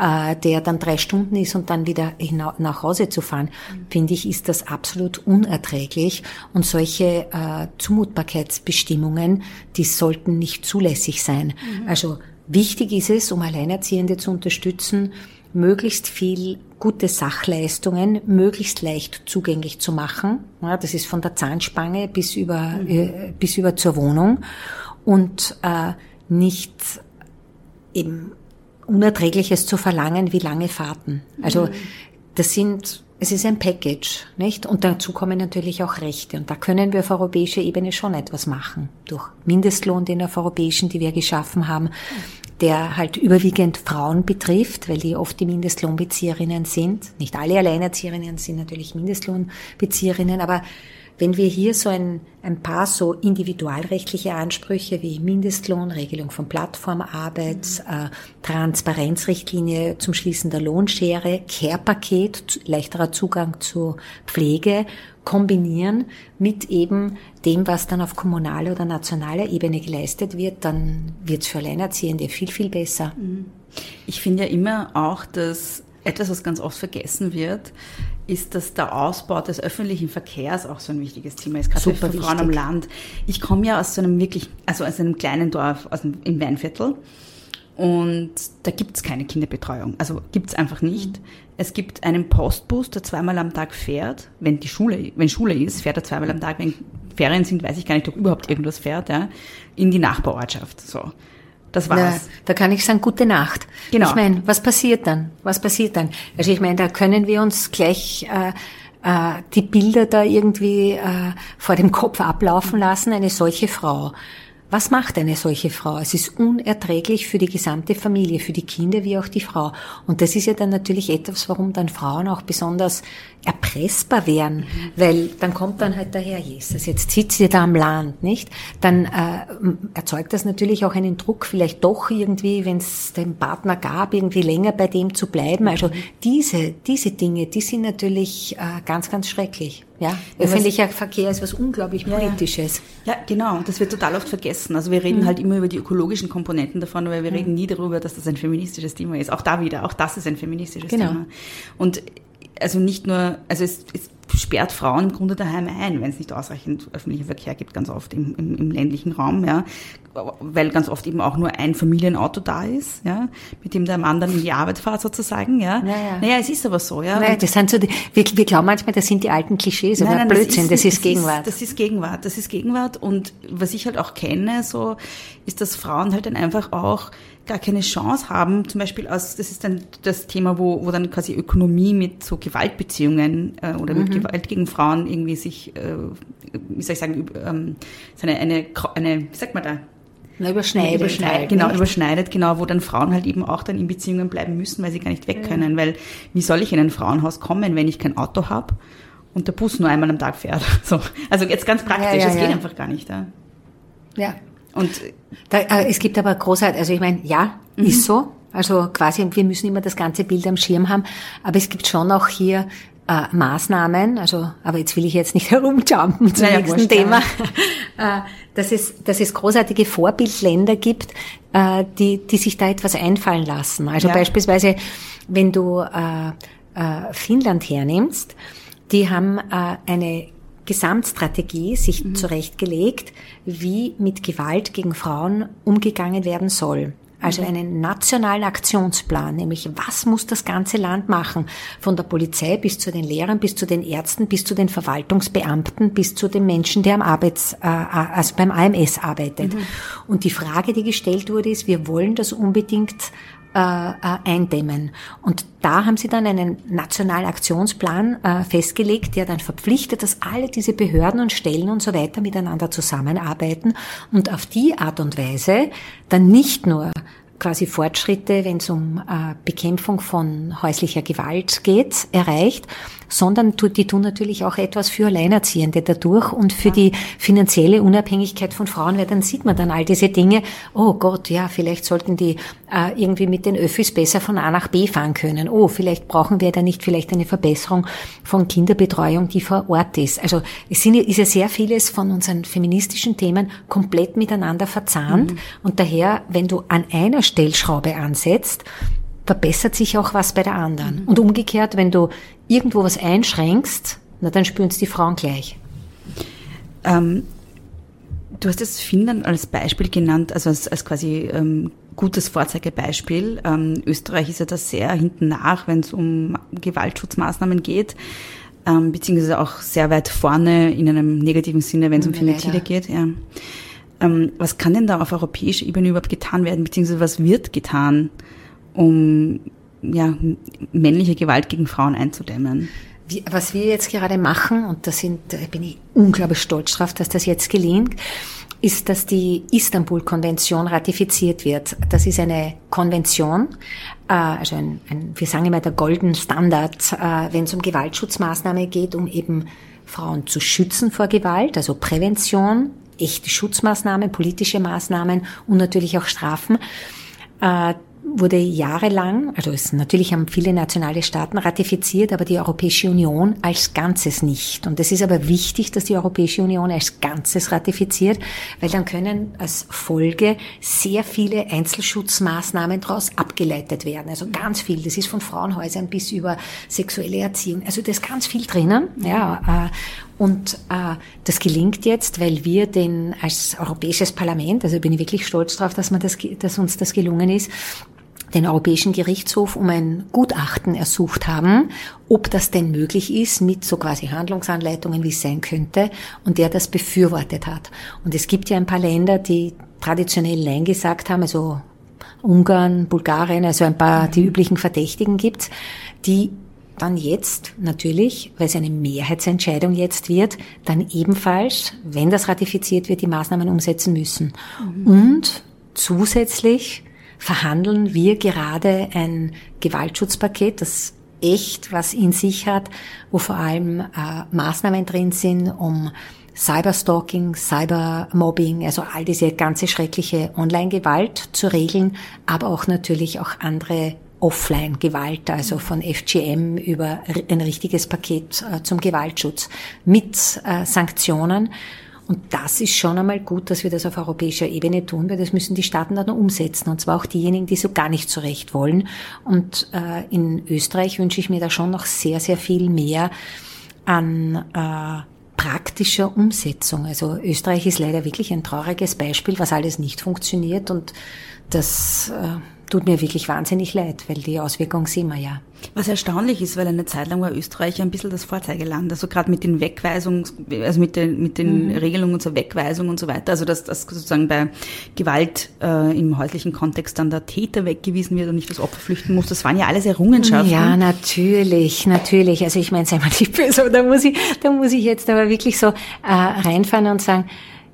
äh, der dann drei Stunden ist und dann wieder nach Hause zu fahren, finde ich, ist das absolut unerträglich. Und solche äh, Zumutbarkeitsbestimmungen, die sollten nicht zulässig sein. Mhm. Also Wichtig ist es, um Alleinerziehende zu unterstützen, möglichst viel gute Sachleistungen möglichst leicht zugänglich zu machen. Ja, das ist von der Zahnspange bis über, mhm. äh, bis über zur Wohnung und äh, nicht eben Unerträgliches zu verlangen wie lange Fahrten. Also mhm. das sind es ist ein Package, nicht? Und dazu kommen natürlich auch Rechte. Und da können wir auf europäischer Ebene schon etwas machen. Durch Mindestlohn, den auf europäischen, die wir geschaffen haben, der halt überwiegend Frauen betrifft, weil die oft die Mindestlohnbezieherinnen sind. Nicht alle Alleinerzieherinnen sind natürlich Mindestlohnbezieherinnen, aber wenn wir hier so ein, ein paar so individualrechtliche Ansprüche wie Mindestlohn, Regelung von Plattformarbeit, äh, Transparenzrichtlinie zum Schließen der Lohnschere, Care-Paket, leichterer Zugang zu Pflege kombinieren mit eben dem, was dann auf kommunaler oder nationaler Ebene geleistet wird, dann wird es für Alleinerziehende viel, viel besser. Mhm. Ich finde ja immer auch, dass etwas, was ganz oft vergessen wird, ist, dass der Ausbau des öffentlichen Verkehrs auch so ein wichtiges Thema ist, gerade für Frauen am Land. Ich komme ja aus so einem wirklich, also aus einem kleinen Dorf aus dem, im Weinviertel und da gibt's keine Kinderbetreuung. Also gibt's einfach nicht. Mhm. Es gibt einen Postbus, der zweimal am Tag fährt, wenn die Schule, wenn Schule ist, fährt er zweimal am Tag. Wenn Ferien sind, weiß ich gar nicht, ob überhaupt irgendwas fährt, ja, in die Nachbarortschaft. So. Das war's. Na, da kann ich sagen, gute Nacht. Genau. Ich meine, was passiert dann? Was passiert dann? Also ich meine, da können wir uns gleich äh, äh, die Bilder da irgendwie äh, vor dem Kopf ablaufen lassen. Eine solche Frau was macht eine solche Frau? Es ist unerträglich für die gesamte Familie, für die Kinder wie auch die Frau. Und das ist ja dann natürlich etwas, warum dann Frauen auch besonders erpressbar wären, mhm. weil dann kommt dann halt daher, Jesus, jetzt sitzt ihr da am Land, nicht? Dann äh, erzeugt das natürlich auch einen Druck, vielleicht doch irgendwie, wenn es den Partner gab, irgendwie länger bei dem zu bleiben. Also mhm. diese, diese Dinge, die sind natürlich äh, ganz, ganz schrecklich. Ja, öffentlicher Verkehr ist was unglaublich Politisches. Ja, ja, genau. Das wird total oft vergessen. Also wir reden mhm. halt immer über die ökologischen Komponenten davon, aber wir mhm. reden nie darüber, dass das ein feministisches Thema ist. Auch da wieder, auch das ist ein feministisches genau. Thema. Und also nicht nur, also es, es sperrt Frauen im Grunde daheim ein, wenn es nicht ausreichend öffentlichen Verkehr gibt, ganz oft im, im, im, ländlichen Raum, ja, weil ganz oft eben auch nur ein Familienauto da ist, ja, mit dem der Mann dann in die Arbeit fährt sozusagen, ja. ja, ja. Naja, es ist aber so, ja. Naja, das sind so die, wir, wir glauben manchmal, das sind die alten Klischees, aber nein, nein, Blödsinn, das ist, das ist Gegenwart. Das ist Gegenwart, das ist Gegenwart und was ich halt auch kenne, so, ist, dass Frauen halt dann einfach auch gar keine Chance haben, zum Beispiel aus, das ist dann das Thema, wo, wo dann quasi Ökonomie mit so Gewaltbeziehungen äh, oder mit mhm. Gewalt gegen Frauen irgendwie sich, äh, wie soll ich sagen, ähm, so eine, eine, wie sagt man da? Na, überschneidet. überschneidet halt, genau, nicht? überschneidet, genau, wo dann Frauen halt eben auch dann in Beziehungen bleiben müssen, weil sie gar nicht weg ja. können. Weil wie soll ich in ein Frauenhaus kommen, wenn ich kein Auto habe und der Bus nur einmal am Tag fährt? So. Also jetzt ganz praktisch, ja, ja, das geht einfach gar nicht. Ja. ja. Und da, äh, es gibt aber großartig, also ich meine, ja, mhm. ist so. Also quasi, wir müssen immer das ganze Bild am Schirm haben. Aber es gibt schon auch hier äh, Maßnahmen, also, aber jetzt will ich jetzt nicht herumjumpen zum naja, nächsten Thema, äh, dass es, dass es großartige Vorbildländer gibt, äh, die, die sich da etwas einfallen lassen. Also ja. beispielsweise, wenn du äh, äh, Finnland hernimmst, die haben äh, eine Gesamtstrategie sich mhm. zurechtgelegt, wie mit Gewalt gegen Frauen umgegangen werden soll. Also mhm. einen nationalen Aktionsplan, nämlich was muss das ganze Land machen? Von der Polizei bis zu den Lehrern, bis zu den Ärzten, bis zu den Verwaltungsbeamten, bis zu dem Menschen, der am Arbeits, äh, also beim AMS arbeitet. Mhm. Und die Frage, die gestellt wurde, ist, wir wollen das unbedingt äh, äh, eindämmen. Und da haben sie dann einen nationalen Aktionsplan äh, festgelegt, der dann verpflichtet, dass alle diese Behörden und Stellen und so weiter miteinander zusammenarbeiten und auf die Art und Weise dann nicht nur quasi Fortschritte, wenn es um äh, Bekämpfung von häuslicher Gewalt geht, erreicht, sondern die tun natürlich auch etwas für Alleinerziehende dadurch und für die finanzielle Unabhängigkeit von Frauen, weil dann sieht man dann all diese Dinge, oh Gott, ja, vielleicht sollten die äh, irgendwie mit den Öffis besser von A nach B fahren können. Oh, vielleicht brauchen wir da nicht vielleicht eine Verbesserung von Kinderbetreuung, die vor Ort ist. Also es sind, ist ja sehr vieles von unseren feministischen Themen komplett miteinander verzahnt mhm. und daher, wenn du an einer Stellschraube ansetzt, verbessert sich auch was bei der anderen. Mhm. Und umgekehrt, wenn du irgendwo was einschränkst, na dann spüren es die Frauen gleich. Ähm, du hast das Finnland als Beispiel genannt, also als, als quasi ähm, gutes Vorzeigebeispiel. Ähm, Österreich ist ja da sehr hinten nach, wenn es um Gewaltschutzmaßnahmen geht, ähm, beziehungsweise auch sehr weit vorne in einem negativen Sinne, wenn es um Femizide geht. Ja. Ähm, was kann denn da auf europäischer Ebene überhaupt getan werden, beziehungsweise was wird getan? Um ja, männliche Gewalt gegen Frauen einzudämmen. Wie, was wir jetzt gerade machen, und da sind, da bin ich unglaublich stolz drauf, dass das jetzt gelingt, ist, dass die Istanbul-Konvention ratifiziert wird. Das ist eine Konvention, äh, also ein, ein, wir sagen immer der Golden Standard, äh, wenn es um Gewaltschutzmaßnahmen geht, um eben Frauen zu schützen vor Gewalt, also Prävention, echte Schutzmaßnahmen, politische Maßnahmen und natürlich auch Strafen. Äh, wurde jahrelang, also es natürlich haben viele nationale Staaten ratifiziert, aber die Europäische Union als Ganzes nicht. Und es ist aber wichtig, dass die Europäische Union als Ganzes ratifiziert, weil dann können als Folge sehr viele Einzelschutzmaßnahmen daraus abgeleitet werden. Also ganz viel. Das ist von Frauenhäusern bis über sexuelle Erziehung. Also da ist ganz viel drinnen. Ja, äh, und äh, das gelingt jetzt, weil wir den als Europäisches Parlament, also bin ich wirklich stolz darauf, dass, man das, dass uns das gelungen ist, den Europäischen Gerichtshof um ein Gutachten ersucht haben, ob das denn möglich ist, mit so quasi Handlungsanleitungen, wie es sein könnte, und der das befürwortet hat. Und es gibt ja ein paar Länder, die traditionell Nein gesagt haben, also Ungarn, Bulgarien, also ein paar, die üblichen Verdächtigen gibt's, die dann jetzt natürlich, weil es eine Mehrheitsentscheidung jetzt wird, dann ebenfalls, wenn das ratifiziert wird, die Maßnahmen umsetzen müssen. Mhm. Und zusätzlich verhandeln wir gerade ein Gewaltschutzpaket, das echt was in sich hat, wo vor allem äh, Maßnahmen drin sind, um Cyberstalking, Cybermobbing, also all diese ganze schreckliche Online-Gewalt zu regeln, aber auch natürlich auch andere Offline-Gewalt, also von FGM über ein richtiges Paket äh, zum Gewaltschutz mit äh, Sanktionen. Und das ist schon einmal gut, dass wir das auf europäischer Ebene tun, weil das müssen die Staaten dann umsetzen. Und zwar auch diejenigen, die so gar nicht zurecht wollen. Und äh, in Österreich wünsche ich mir da schon noch sehr, sehr viel mehr an äh, praktischer Umsetzung. Also Österreich ist leider wirklich ein trauriges Beispiel, was alles nicht funktioniert und das äh, tut mir wirklich wahnsinnig leid, weil die Auswirkungen sehen wir ja. Was erstaunlich ist, weil eine Zeit lang war Österreich ein bisschen das Vorzeigeland, also gerade mit den Wegweisungs, also mit den, mit den mhm. Regelungen zur Wegweisung und so weiter, also dass, dass sozusagen bei Gewalt äh, im häuslichen Kontext dann der Täter weggewiesen wird und nicht das Opfer flüchten muss, das waren ja alles Errungenschaften. Ja, natürlich, natürlich. Also ich meine, sei mal nicht böse, da muss ich, da muss ich jetzt aber wirklich so äh, reinfahren und sagen,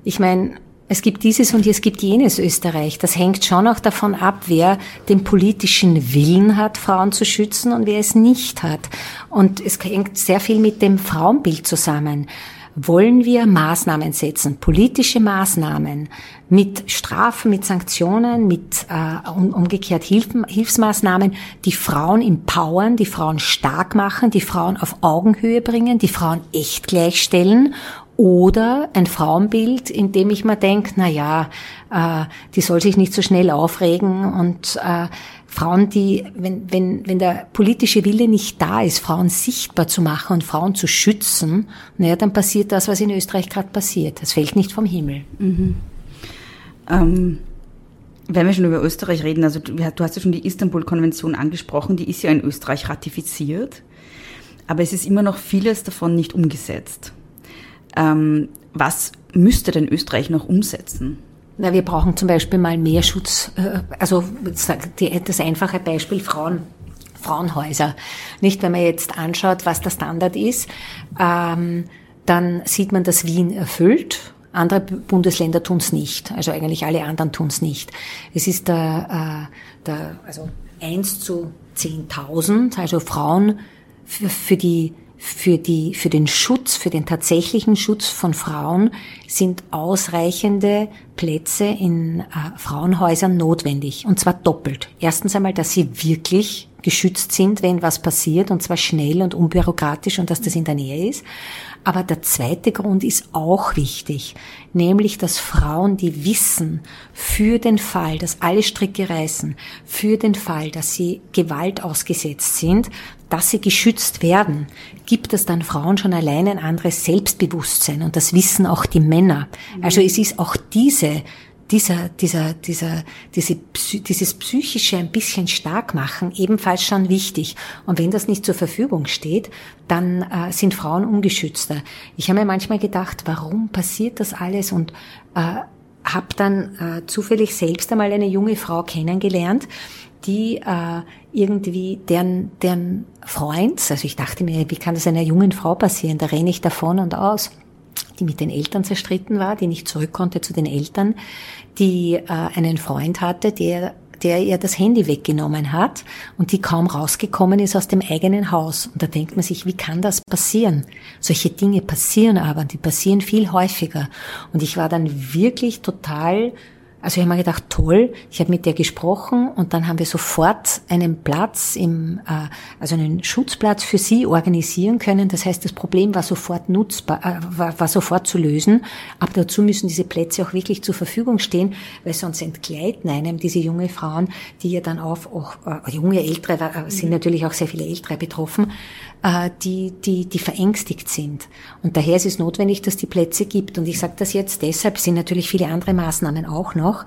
ich meine, es gibt dieses und es gibt jenes Österreich. Das hängt schon auch davon ab, wer den politischen Willen hat, Frauen zu schützen und wer es nicht hat. Und es hängt sehr viel mit dem Frauenbild zusammen. wollen wir Maßnahmen setzen, politische Maßnahmen mit Strafen, mit Sanktionen, mit äh, umgekehrt Hilfen, Hilfsmaßnahmen, die Frauen empowern, die Frauen stark machen, die Frauen auf Augenhöhe bringen, die Frauen echt gleichstellen oder ein Frauenbild, in dem ich mir denke, na ja, äh, die soll sich nicht so schnell aufregen und äh, Frauen, die, wenn, wenn, wenn der politische Wille nicht da ist, Frauen sichtbar zu machen und Frauen zu schützen, naja, dann passiert das, was in Österreich gerade passiert. Das fällt nicht vom Himmel. Mhm. Ähm, wenn wir schon über Österreich reden, also du, du hast ja schon die Istanbul-Konvention angesprochen, die ist ja in Österreich ratifiziert, aber es ist immer noch vieles davon nicht umgesetzt. Ähm, was müsste denn Österreich noch umsetzen? Na, wir brauchen zum Beispiel mal mehr Schutz, äh, also das einfache Beispiel Frauen. Frauenhäuser. Nicht, wenn man jetzt anschaut, was der Standard ist, ähm, dann sieht man, dass Wien erfüllt. Andere Bundesländer tun es nicht. Also eigentlich alle anderen tun es nicht. Es ist der, äh, der also eins zu 10.000, also Frauen für, für die für, die, für den Schutz, für den tatsächlichen Schutz von Frauen sind ausreichende Plätze in äh, Frauenhäusern notwendig. Und zwar doppelt. Erstens einmal, dass sie wirklich geschützt sind, wenn was passiert, und zwar schnell und unbürokratisch und dass das in der Nähe ist. Aber der zweite Grund ist auch wichtig, nämlich dass Frauen, die wissen, für den Fall, dass alle Stricke reißen, für den Fall, dass sie Gewalt ausgesetzt sind, dass sie geschützt werden, gibt es dann Frauen schon allein ein anderes Selbstbewusstsein und das wissen auch die Männer. Also es ist auch diese dieser, dieser, dieser, diese, dieses psychische ein bisschen stark machen ebenfalls schon wichtig. Und wenn das nicht zur Verfügung steht, dann äh, sind Frauen ungeschützter. Ich habe mir manchmal gedacht, warum passiert das alles und äh, habe dann äh, zufällig selbst einmal eine junge Frau kennengelernt, die äh, irgendwie deren, deren Freund, also ich dachte mir, wie kann das einer jungen Frau passieren? Da renne ich davon und aus die mit den Eltern zerstritten war, die nicht zurück konnte zu den Eltern, die äh, einen Freund hatte, der der ihr das Handy weggenommen hat und die kaum rausgekommen ist aus dem eigenen Haus. Und da denkt man sich, wie kann das passieren? Solche Dinge passieren aber, die passieren viel häufiger. Und ich war dann wirklich total also ich habe mir gedacht, toll, ich habe mit der gesprochen und dann haben wir sofort einen Platz im, äh, also einen Schutzplatz für sie organisieren können. Das heißt, das Problem war sofort nutzbar, äh, war, war sofort zu lösen. Aber dazu müssen diese Plätze auch wirklich zur Verfügung stehen, weil sonst entgleiten einem diese junge Frauen, die ja dann auf, auch äh, junge Ältere, äh, sind mhm. natürlich auch sehr viele Ältere betroffen, die, die, die verängstigt sind. Und daher ist es notwendig, dass die Plätze gibt. Und ich sage das jetzt deshalb, sind natürlich viele andere Maßnahmen auch noch,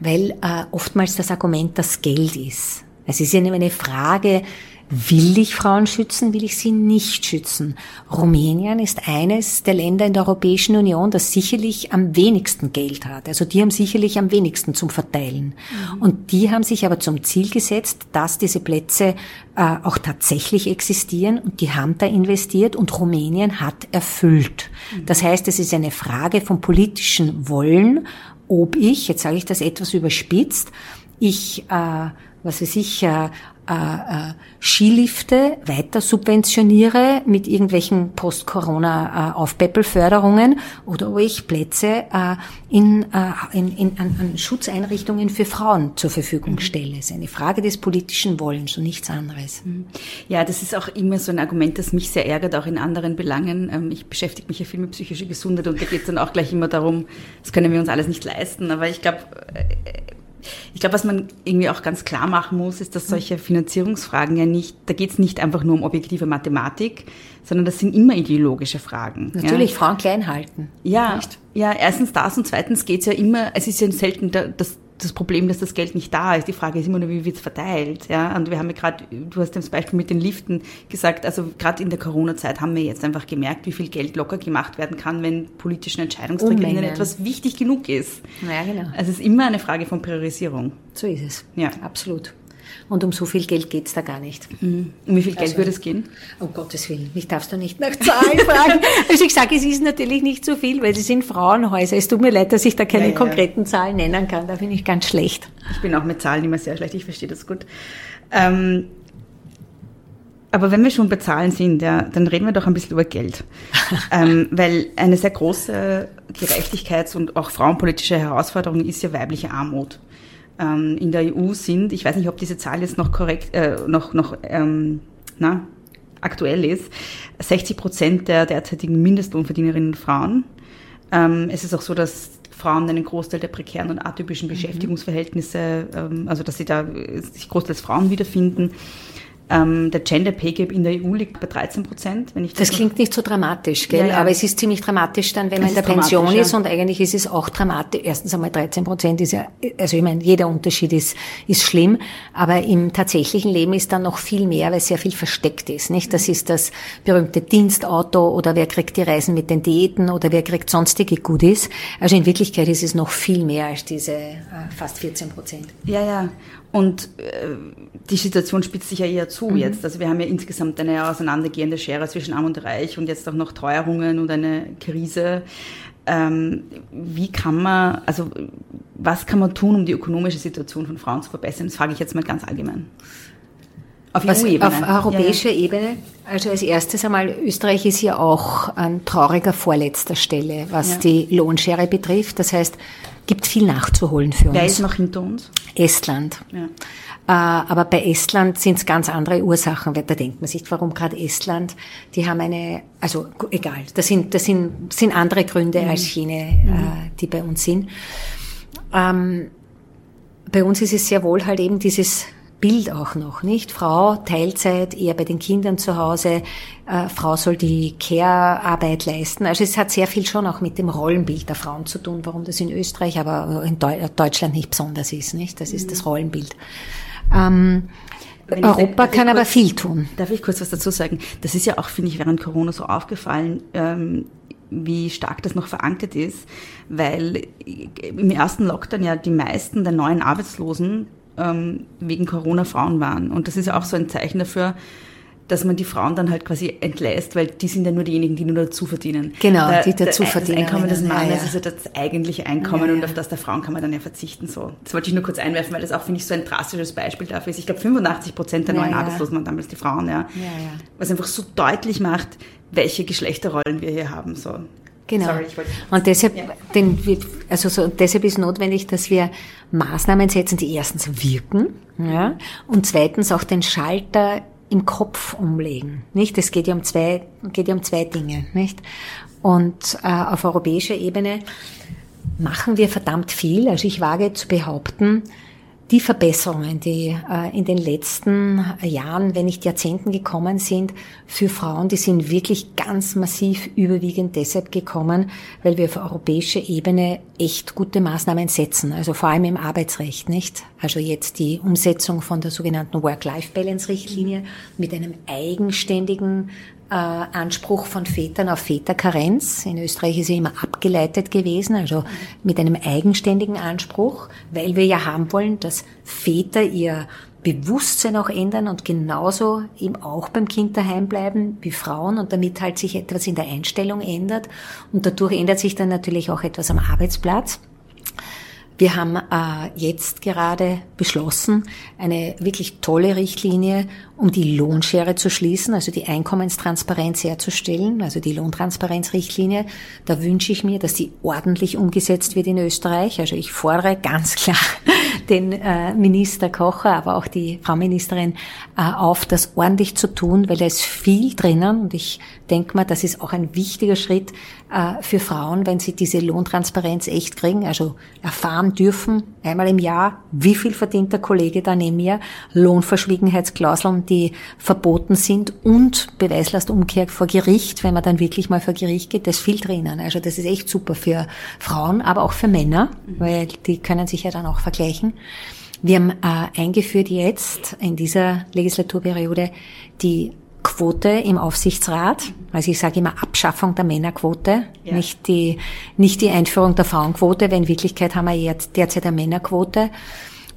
weil äh, oftmals das Argument das Geld ist. Es ist ja eine Frage, Will ich Frauen schützen? Will ich sie nicht schützen? Rumänien ist eines der Länder in der Europäischen Union, das sicherlich am wenigsten Geld hat. Also die haben sicherlich am wenigsten zum Verteilen. Mhm. Und die haben sich aber zum Ziel gesetzt, dass diese Plätze äh, auch tatsächlich existieren und die haben da investiert und Rumänien hat erfüllt. Mhm. Das heißt, es ist eine Frage vom politischen Wollen, ob ich, jetzt sage ich das etwas überspitzt, ich, äh, was weiß ich, äh, äh, äh, Skilifte weiter subventioniere mit irgendwelchen Post-Corona-Aufpäppelförderungen äh, oder wo ich Plätze äh, in, äh, in, in, an, an Schutzeinrichtungen für Frauen zur Verfügung mhm. stelle. Es ist eine Frage des politischen Wollens und nichts anderes. Mhm. Ja, das ist auch immer so ein Argument, das mich sehr ärgert, auch in anderen Belangen. Ähm, ich beschäftige mich ja viel mit psychischer Gesundheit und da geht es dann auch gleich immer darum, das können wir uns alles nicht leisten. Aber ich glaube, ich glaube, was man irgendwie auch ganz klar machen muss, ist, dass solche Finanzierungsfragen ja nicht, da geht es nicht einfach nur um objektive Mathematik, sondern das sind immer ideologische Fragen. Natürlich, ja. Frauen klein halten. Ja, nicht? ja, erstens das und zweitens geht es ja immer, es ist ja selten das, das Problem, dass das Geld nicht da ist. Die Frage ist immer nur, wie wird es verteilt. Ja? Und wir haben ja gerade, du hast das Beispiel mit den Liften gesagt, also gerade in der Corona-Zeit haben wir jetzt einfach gemerkt, wie viel Geld locker gemacht werden kann, wenn politischen Entscheidungsträgerinnen etwas wichtig genug ist. Ja, genau. Also es ist immer eine Frage von Priorisierung. So ist es. Ja. Absolut. Und um so viel Geld geht's da gar nicht. Mhm. Um wie viel Geld also, würde es gehen? Um Gottes Willen, mich darfst du nicht nach Zahlen fragen. also ich sage, es ist natürlich nicht so viel, weil es sind Frauenhäuser. Es tut mir leid, dass ich da keine ja, ja. konkreten Zahlen nennen kann. Da bin ich ganz schlecht. Ich bin auch mit Zahlen immer sehr schlecht. Ich verstehe das gut. Ähm, aber wenn wir schon bei Zahlen sind, ja, dann reden wir doch ein bisschen über Geld. ähm, weil eine sehr große Gerechtigkeits- und auch frauenpolitische Herausforderung ist ja weibliche Armut. Ähm, in der EU sind, ich weiß nicht, ob diese Zahl jetzt noch korrekt, äh, noch, noch ähm, na, aktuell ist, 60 Prozent der derzeitigen Mindestlohnverdienerinnen Frauen. Ähm, es ist auch so, dass Frauen einen Großteil der prekären und atypischen mhm. Beschäftigungsverhältnisse, ähm, also dass sie da sich großteils Frauen wiederfinden. Ähm, der Gender Pay Gap in der EU liegt bei 13 Prozent. Wenn ich das, das klingt nicht so dramatisch, gell? Ja, ja. Aber es ist ziemlich dramatisch dann, wenn man in der Pension ist und eigentlich ist es auch dramatisch. Erstens einmal 13 Prozent ist ja, also ich meine, jeder Unterschied ist, ist schlimm, aber im tatsächlichen Leben ist dann noch viel mehr, weil sehr viel versteckt ist, nicht? Das ist das berühmte Dienstauto oder wer kriegt die Reisen mit den Diäten oder wer kriegt sonstige Goodies. Also in Wirklichkeit ist es noch viel mehr als diese äh, fast 14 Prozent. Ja, ja. Und äh, die Situation spitzt sich ja eher zu mhm. jetzt. Also wir haben ja insgesamt eine auseinandergehende Schere zwischen Arm und Reich und jetzt auch noch Teuerungen und eine Krise. Ähm, wie kann man, also was kann man tun, um die ökonomische Situation von Frauen zu verbessern? Das frage ich jetzt mal ganz allgemein. Auf EU-Ebene. Auf europäischer ja, ja. Ebene. Also als erstes einmal, Österreich ist ja auch an trauriger vorletzter Stelle, was ja. die Lohnschere betrifft. Das heißt, gibt viel nachzuholen für uns. Wer ist noch hinter uns? Estland. Ja. Äh, aber bei Estland sind es ganz andere Ursachen, weil da denkt man sich, warum gerade Estland? Die haben eine, also egal, das sind, das sind, sind andere Gründe mhm. als jene, mhm. äh, die bei uns sind. Ähm, bei uns ist es sehr wohl halt eben dieses Bild auch noch, nicht? Frau, Teilzeit, eher bei den Kindern zu Hause, äh, Frau soll die Care-Arbeit leisten. Also es hat sehr viel schon auch mit dem Rollenbild der Frauen zu tun, warum das in Österreich, aber in Deutschland nicht besonders ist, nicht? Das ist mhm. das Rollenbild. Ähm, Europa denke, kann aber kurz, viel tun. Darf ich kurz was dazu sagen? Das ist ja auch, finde ich, während Corona so aufgefallen, ähm, wie stark das noch verankert ist, weil im ersten Lockdown ja die meisten der neuen Arbeitslosen ähm, wegen Corona Frauen waren. Und das ist ja auch so ein Zeichen dafür, dass man die Frauen dann halt quasi entlässt, weil die sind ja nur diejenigen, die nur dazu verdienen. Genau, da, die dazu verdienen. Das Einkommen des Mannes ja, ja. ist ja das eigentliche Einkommen ja, und auf das der Frauen kann man dann ja verzichten. So, das wollte ich nur kurz einwerfen, weil das auch finde ich so ein drastisches Beispiel dafür ist. Ich glaube, 85 Prozent der neuen Arbeitslosen waren damals die Frauen, ja. Was einfach so deutlich macht, welche Geschlechterrollen wir hier haben. So. Genau. Sorry, und deshalb, ja. den, also so, deshalb ist notwendig, dass wir Maßnahmen setzen, die erstens wirken, ja, und zweitens auch den Schalter im Kopf umlegen, nicht? Es geht ja um zwei, geht ja um zwei Dinge, nicht? Und äh, auf europäischer Ebene machen wir verdammt viel. Also ich wage zu behaupten, die Verbesserungen, die äh, in den letzten Jahren, wenn nicht Jahrzehnten gekommen sind, für Frauen, die sind wirklich ganz massiv überwiegend deshalb gekommen, weil wir auf europäischer Ebene echt gute Maßnahmen setzen, also vor allem im Arbeitsrecht, nicht? Also jetzt die Umsetzung von der sogenannten Work-Life-Balance-Richtlinie mit einem eigenständigen äh, Anspruch von Vätern auf Väterkarenz. In Österreich ist sie immer abgeleitet gewesen, also mit einem eigenständigen Anspruch, weil wir ja haben wollen, dass Väter ihr Bewusstsein auch ändern und genauso eben auch beim Kind daheim bleiben wie Frauen und damit halt sich etwas in der Einstellung ändert und dadurch ändert sich dann natürlich auch etwas am Arbeitsplatz. Wir haben äh, jetzt gerade beschlossen, eine wirklich tolle Richtlinie, um die Lohnschere zu schließen, also die Einkommenstransparenz herzustellen, also die Lohntransparenzrichtlinie. Da wünsche ich mir, dass die ordentlich umgesetzt wird in Österreich. Also ich fordere ganz klar den äh, Minister Kocher, aber auch die Frau Ministerin äh, auf, das ordentlich zu tun, weil da ist viel drinnen und ich denke mal, das ist auch ein wichtiger Schritt äh, für Frauen, wenn sie diese Lohntransparenz echt kriegen, also erfahren dürfen, einmal im Jahr, wie viel verdient der Kollege da neben mir, Lohnverschwiegenheitsklauseln, die verboten sind und Beweislastumkehr vor Gericht, wenn man dann wirklich mal vor Gericht geht, da ist viel drinnen. Also das ist echt super für Frauen, aber auch für Männer, weil die können sich ja dann auch vergleichen. Wir haben äh, eingeführt jetzt in dieser Legislaturperiode die Quote im Aufsichtsrat. Also ich sage immer Abschaffung der Männerquote, ja. nicht die nicht die Einführung der Frauenquote, weil in Wirklichkeit haben wir jetzt derzeit eine Männerquote.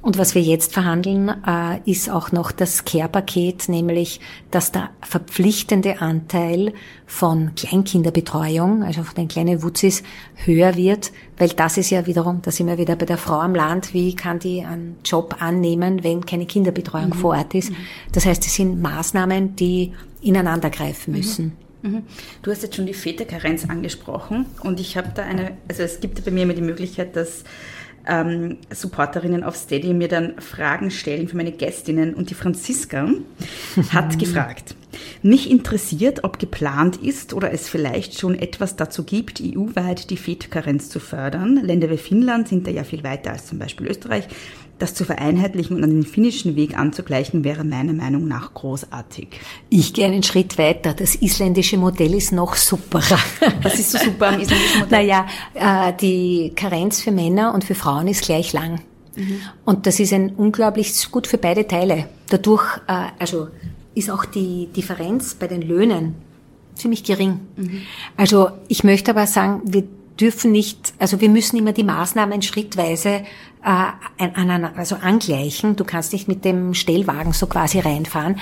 Und was wir jetzt verhandeln, äh, ist auch noch das Care-Paket, nämlich, dass der verpflichtende Anteil von Kleinkinderbetreuung, also von den kleinen Wutzis, höher wird, weil das ist ja wiederum, da sind wir wieder bei der Frau am Land, wie kann die einen Job annehmen, wenn keine Kinderbetreuung mhm. vor Ort ist. Mhm. Das heißt, es sind Maßnahmen, die ineinander greifen müssen. Mhm. mhm. Du hast jetzt schon die Väterkarenz angesprochen und ich habe da eine, also es gibt bei mir immer die Möglichkeit, dass ähm, Supporterinnen auf Steady mir dann Fragen stellen für meine Gästinnen. Und die Franziska hat gefragt, mich interessiert, ob geplant ist oder es vielleicht schon etwas dazu gibt, EU-weit die Väterkarenz zu fördern. Länder wie Finnland sind da ja viel weiter als zum Beispiel Österreich. Das zu vereinheitlichen und an den finnischen Weg anzugleichen, wäre meiner Meinung nach großartig. Ich gehe einen Schritt weiter. Das isländische Modell ist noch superer. Was ist so super am isländischen Modell? Naja, äh, die Karenz für Männer und für Frauen ist gleich lang. Mhm. Und das ist ein unglaublich gut für beide Teile. Dadurch, äh, also ist auch die Differenz bei den Löhnen ziemlich gering. Mhm. Also ich möchte aber sagen, wir dürfen nicht, also wir müssen immer die Maßnahmen schrittweise äh, also angleichen. Du kannst nicht mit dem Stellwagen so quasi reinfahren.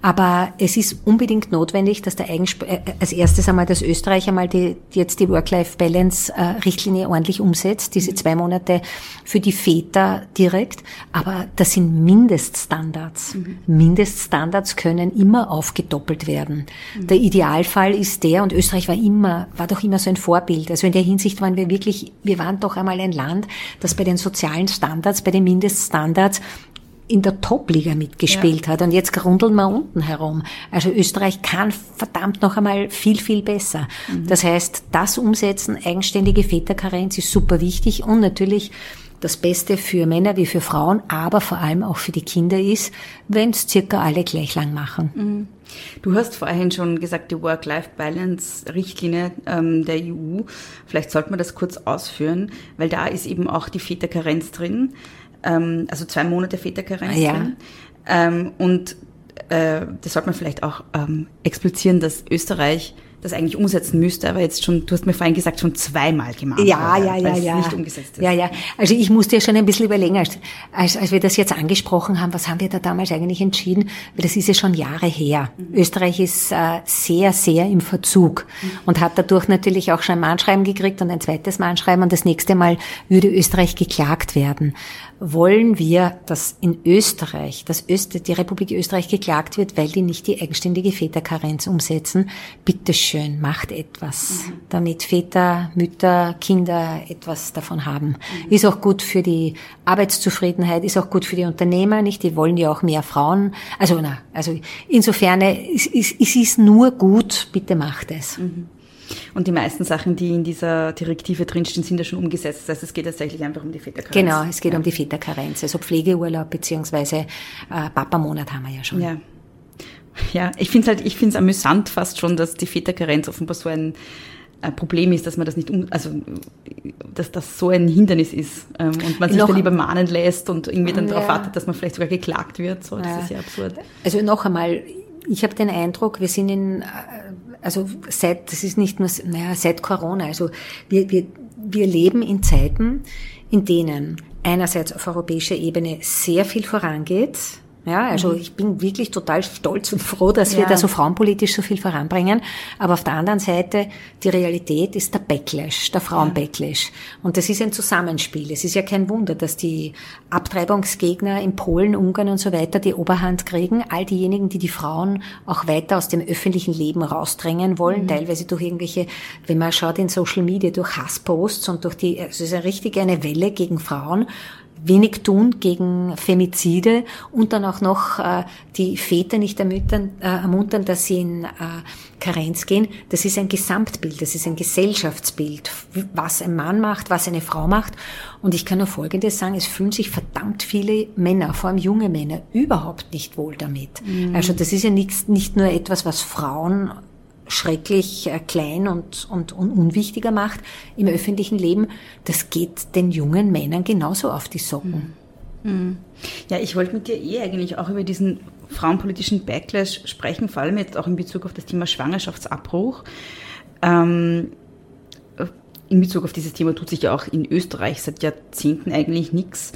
Aber es ist unbedingt notwendig, dass der Eigenspr äh, als erstes einmal, dass Österreich einmal die, jetzt die Work-Life-Balance-Richtlinie ordentlich umsetzt, diese zwei Monate für die Väter direkt. Aber das sind Mindeststandards. Mhm. Mindeststandards können immer aufgedoppelt werden. Mhm. Der Idealfall ist der, und Österreich war immer, war doch immer so ein Vorbild. Also in der Hinsicht waren wir wirklich, wir waren doch einmal ein Land, das bei den sozialen sozialen Standards, bei den Mindeststandards in der Top-Liga mitgespielt ja. hat. Und jetzt grundeln wir unten herum. Also Österreich kann verdammt noch einmal viel, viel besser. Mhm. Das heißt, das Umsetzen, eigenständige Väterkarenz ist super wichtig und natürlich das Beste für Männer wie für Frauen, aber vor allem auch für die Kinder ist, wenn es circa alle gleich lang machen. Mhm. Du hast vorhin schon gesagt, die Work-Life-Balance-Richtlinie ähm, der EU. Vielleicht sollte man das kurz ausführen, weil da ist eben auch die Väterkarenz drin, ähm, also zwei Monate Väterkarenz ja. drin. Ähm, und äh, das sollte man vielleicht auch ähm, explizieren, dass Österreich das eigentlich umsetzen müsste, aber jetzt schon, du hast mir vorhin gesagt, schon zweimal gemacht. Ja, ja, ja, ja. nicht umgesetzt ist. Ja, ja. Also ich musste ja schon ein bisschen überlegen, als, als, als wir das jetzt angesprochen haben, was haben wir da damals eigentlich entschieden? Weil das ist ja schon Jahre her. Mhm. Österreich ist äh, sehr, sehr im Verzug mhm. und hat dadurch natürlich auch schon ein Mahnschreiben gekriegt und ein zweites Mahnschreiben und das nächste Mal würde Österreich geklagt werden wollen wir, dass in Österreich, dass Öst die Republik Österreich geklagt wird, weil die nicht die eigenständige Väterkarenz umsetzen. Bitteschön, macht etwas, mhm. damit Väter, Mütter, Kinder etwas davon haben. Mhm. Ist auch gut für die Arbeitszufriedenheit, ist auch gut für die Unternehmer, nicht? Die wollen ja auch mehr Frauen. Also, na, also insofern, es, es, es ist nur gut, bitte macht es. Mhm. Und die meisten Sachen, die in dieser Direktive drinstehen, sind ja schon umgesetzt. Das heißt, es geht tatsächlich einfach um die Väterkarenz. Genau, es geht ja. um die Väterkarenz. Also Pflegeurlaub beziehungsweise äh, Papamonat haben wir ja schon. Ja. Ja, ich finde es halt, ich finde es amüsant fast schon, dass die Väterkarenz offenbar so ein Problem ist, dass man das nicht um, also dass das so ein Hindernis ist ähm, und man sich noch, da lieber mahnen lässt und irgendwie dann ja. darauf wartet, dass man vielleicht sogar geklagt wird. So, das ja. ist ja absurd. Also noch einmal, ich habe den Eindruck, wir sind in also seit, das ist nicht nur, naja, seit Corona, also wir, wir, wir leben in Zeiten, in denen einerseits auf europäischer Ebene sehr viel vorangeht, ja, also mhm. ich bin wirklich total stolz und froh, dass wir da so frauenpolitisch so viel voranbringen. Aber auf der anderen Seite, die Realität ist der Backlash, der Frauenbacklash. Und das ist ein Zusammenspiel. Es ist ja kein Wunder, dass die Abtreibungsgegner in Polen, Ungarn und so weiter die Oberhand kriegen. All diejenigen, die die Frauen auch weiter aus dem öffentlichen Leben rausdrängen wollen, mhm. teilweise durch irgendwelche, wenn man schaut in Social Media, durch Hassposts und durch die, also es ist eine richtige eine Welle gegen Frauen wenig tun gegen Femizide und dann auch noch äh, die Väter nicht ermuntern, äh, ermuntern, dass sie in äh, Karenz gehen. Das ist ein Gesamtbild, das ist ein Gesellschaftsbild, was ein Mann macht, was eine Frau macht. Und ich kann nur Folgendes sagen, es fühlen sich verdammt viele Männer, vor allem junge Männer, überhaupt nicht wohl damit. Mhm. Also das ist ja nicht, nicht nur etwas, was Frauen schrecklich äh, klein und, und, und unwichtiger macht im öffentlichen Leben, das geht den jungen Männern genauso auf die Socken. Mhm. Ja, ich wollte mit dir eh eigentlich auch über diesen frauenpolitischen Backlash sprechen, vor allem jetzt auch in Bezug auf das Thema Schwangerschaftsabbruch. Ähm, in Bezug auf dieses Thema tut sich ja auch in Österreich seit Jahrzehnten eigentlich nichts.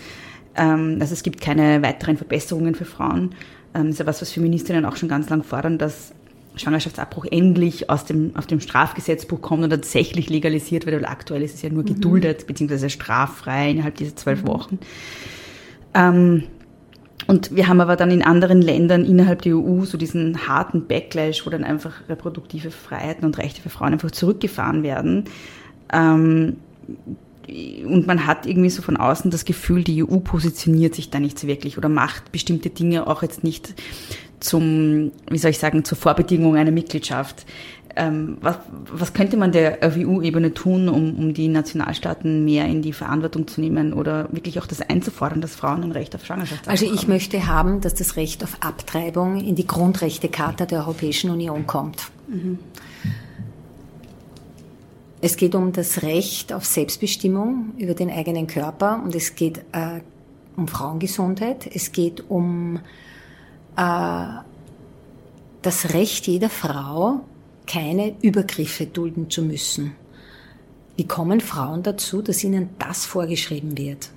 Ähm, also es gibt keine weiteren Verbesserungen für Frauen. Ähm, das ist ja was, was Feministinnen auch schon ganz lang fordern, dass Schwangerschaftsabbruch endlich aus dem, auf dem Strafgesetzbuch kommt und tatsächlich legalisiert wird, weil aktuell ist es ja nur mhm. geduldet, beziehungsweise straffrei innerhalb dieser zwölf mhm. Wochen. Ähm, und wir haben aber dann in anderen Ländern innerhalb der EU so diesen harten Backlash, wo dann einfach reproduktive Freiheiten und Rechte für Frauen einfach zurückgefahren werden. Ähm, und man hat irgendwie so von außen das Gefühl, die EU positioniert sich da nicht so wirklich oder macht bestimmte Dinge auch jetzt nicht zum, wie soll ich sagen, zur Vorbedingung einer Mitgliedschaft. Ähm, was, was könnte man der EU-Ebene tun, um, um die Nationalstaaten mehr in die Verantwortung zu nehmen oder wirklich auch das einzufordern, dass Frauen ein Recht auf Schwangerschaft haben? Also ich möchte haben, dass das Recht auf Abtreibung in die Grundrechtecharta der Europäischen Union kommt. Mhm. Es geht um das Recht auf Selbstbestimmung über den eigenen Körper und es geht äh, um Frauengesundheit. Es geht um das Recht jeder Frau, keine Übergriffe dulden zu müssen. Wie kommen Frauen dazu, dass ihnen das vorgeschrieben wird?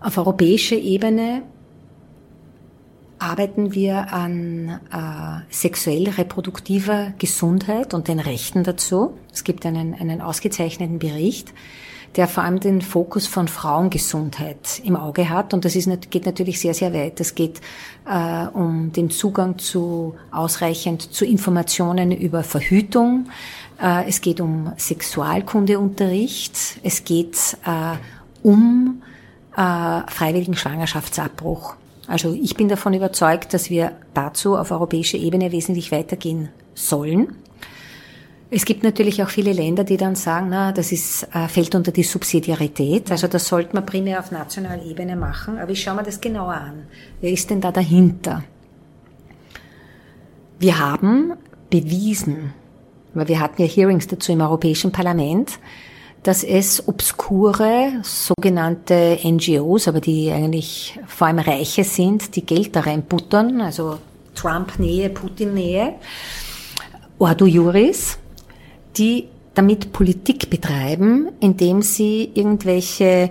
Auf europäischer Ebene arbeiten wir an äh, sexuell-reproduktiver Gesundheit und den Rechten dazu. Es gibt einen, einen ausgezeichneten Bericht, der vor allem den Fokus von Frauengesundheit im Auge hat. Und das ist, geht natürlich sehr, sehr weit. Es geht äh, um den Zugang zu ausreichend zu Informationen über Verhütung. Äh, es geht um Sexualkundeunterricht. Es geht äh, um äh, freiwilligen Schwangerschaftsabbruch. Also ich bin davon überzeugt, dass wir dazu auf europäischer Ebene wesentlich weitergehen sollen. Es gibt natürlich auch viele Länder, die dann sagen, na, das ist, äh, fällt unter die Subsidiarität. Also das sollte man primär auf nationaler Ebene machen. Aber ich schaue mir das genauer an. Wer ist denn da dahinter? Wir haben bewiesen, weil wir hatten ja Hearings dazu im Europäischen Parlament, dass es obskure sogenannte NGOs, aber die eigentlich vor allem Reiche sind, die Geld da reinbuttern, also Trump-Nähe, Putin-Nähe, Ordo Juris, die damit Politik betreiben, indem sie irgendwelche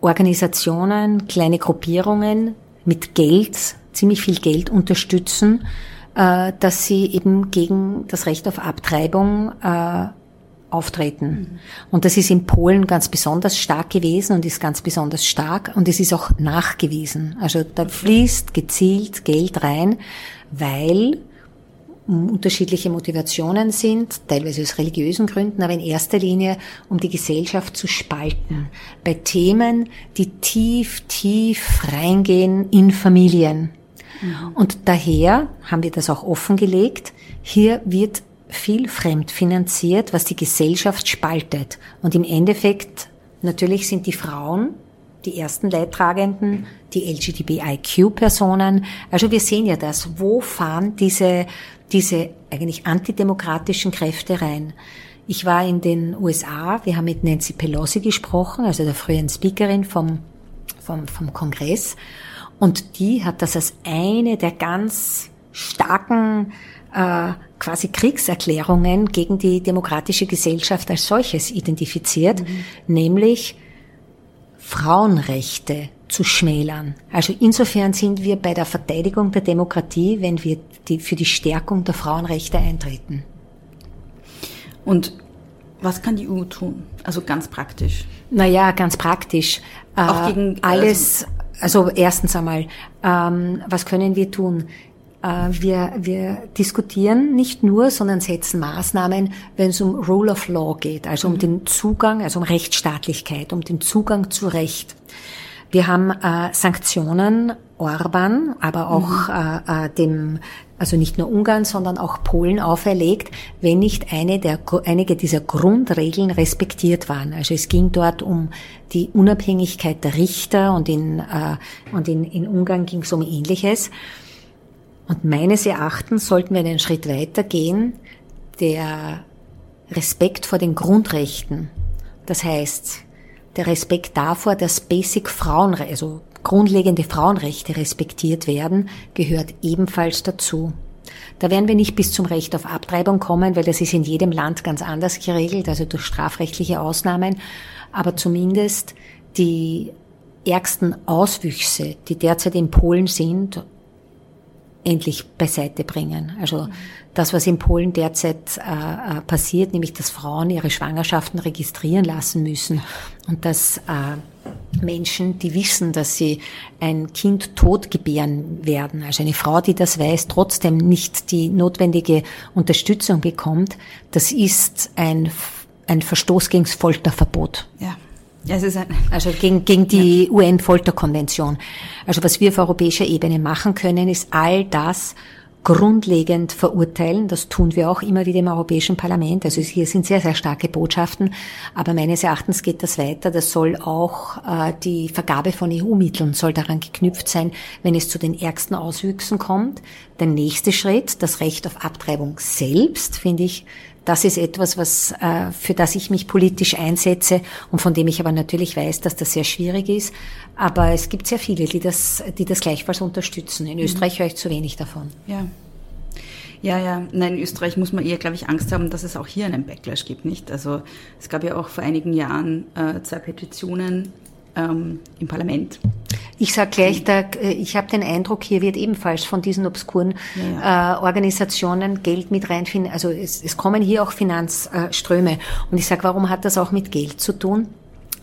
Organisationen, kleine Gruppierungen mit Geld, ziemlich viel Geld unterstützen, äh, dass sie eben gegen das Recht auf Abtreibung äh, auftreten. Mhm. Und das ist in Polen ganz besonders stark gewesen und ist ganz besonders stark und es ist auch nachgewiesen. Also da fließt gezielt Geld rein, weil unterschiedliche Motivationen sind, teilweise aus religiösen Gründen, aber in erster Linie, um die Gesellschaft zu spalten. Bei Themen, die tief, tief reingehen in Familien. Mhm. Und daher haben wir das auch offengelegt. Hier wird viel fremdfinanziert, was die Gesellschaft spaltet. Und im Endeffekt, natürlich sind die Frauen die ersten Leidtragenden, die LGBTIQ-Personen. Also wir sehen ja das. Wo fahren diese diese eigentlich antidemokratischen Kräfte rein. Ich war in den USA, wir haben mit Nancy Pelosi gesprochen, also der früheren Speakerin vom, vom, vom Kongress, und die hat das als eine der ganz starken äh, quasi Kriegserklärungen gegen die demokratische Gesellschaft als solches identifiziert, mhm. nämlich Frauenrechte zu schmälern. Also insofern sind wir bei der Verteidigung der Demokratie, wenn wir die, für die Stärkung der Frauenrechte eintreten. Und was kann die EU tun? Also ganz praktisch. Naja, ganz praktisch. Auch äh, gegen alles. Also, also erstens einmal, ähm, was können wir tun? Äh, wir, wir diskutieren nicht nur, sondern setzen Maßnahmen, wenn es um Rule of Law geht, also um mhm. den Zugang, also um Rechtsstaatlichkeit, um den Zugang zu Recht. Wir haben äh, Sanktionen Orban, aber auch mhm. äh, äh, dem, also nicht nur Ungarn, sondern auch Polen auferlegt, wenn nicht eine der, einige dieser Grundregeln respektiert waren. Also es ging dort um die Unabhängigkeit der Richter und in, äh, und in, in Ungarn ging es um Ähnliches. Und meines Erachtens sollten wir einen Schritt weiter gehen, der Respekt vor den Grundrechten. Das heißt, der Respekt davor, dass Basic Frauenrechte, also grundlegende Frauenrechte respektiert werden, gehört ebenfalls dazu. Da werden wir nicht bis zum Recht auf Abtreibung kommen, weil das ist in jedem Land ganz anders geregelt, also durch strafrechtliche Ausnahmen. Aber zumindest die ärgsten Auswüchse, die derzeit in Polen sind, endlich beiseite bringen. Also das, was in Polen derzeit äh, äh, passiert, nämlich dass Frauen ihre Schwangerschaften registrieren lassen müssen und dass äh, Menschen, die wissen, dass sie ein Kind tot gebären werden, also eine Frau, die das weiß, trotzdem nicht die notwendige Unterstützung bekommt, das ist ein, ein Verstoß gegen das Folterverbot. Ja. Es ist ein also gegen, gegen die ja. UN-Folterkonvention. Also was wir auf europäischer Ebene machen können, ist all das grundlegend verurteilen. Das tun wir auch immer wieder im Europäischen Parlament. Also hier sind sehr, sehr starke Botschaften. Aber meines Erachtens geht das weiter. Das soll auch äh, die Vergabe von EU-Mitteln soll daran geknüpft sein, wenn es zu den ärgsten Auswüchsen kommt. Der nächste Schritt, das Recht auf Abtreibung selbst, finde ich, das ist etwas, was, äh, für das ich mich politisch einsetze und von dem ich aber natürlich weiß, dass das sehr schwierig ist. Aber es gibt sehr viele, die das, die das gleichfalls unterstützen. In mhm. Österreich höre ich zu wenig davon. Ja. Ja, ja, nein, in Österreich muss man eher, glaube ich, Angst haben, dass es auch hier einen Backlash gibt, nicht? Also es gab ja auch vor einigen Jahren äh, zwei Petitionen ähm, im Parlament. Ich sage gleich, da, äh, ich habe den Eindruck, hier wird ebenfalls von diesen obskuren ja. Äh, Organisationen Geld mit reinfinden. Also es, es kommen hier auch Finanzströme. Und ich sage, warum hat das auch mit Geld zu tun?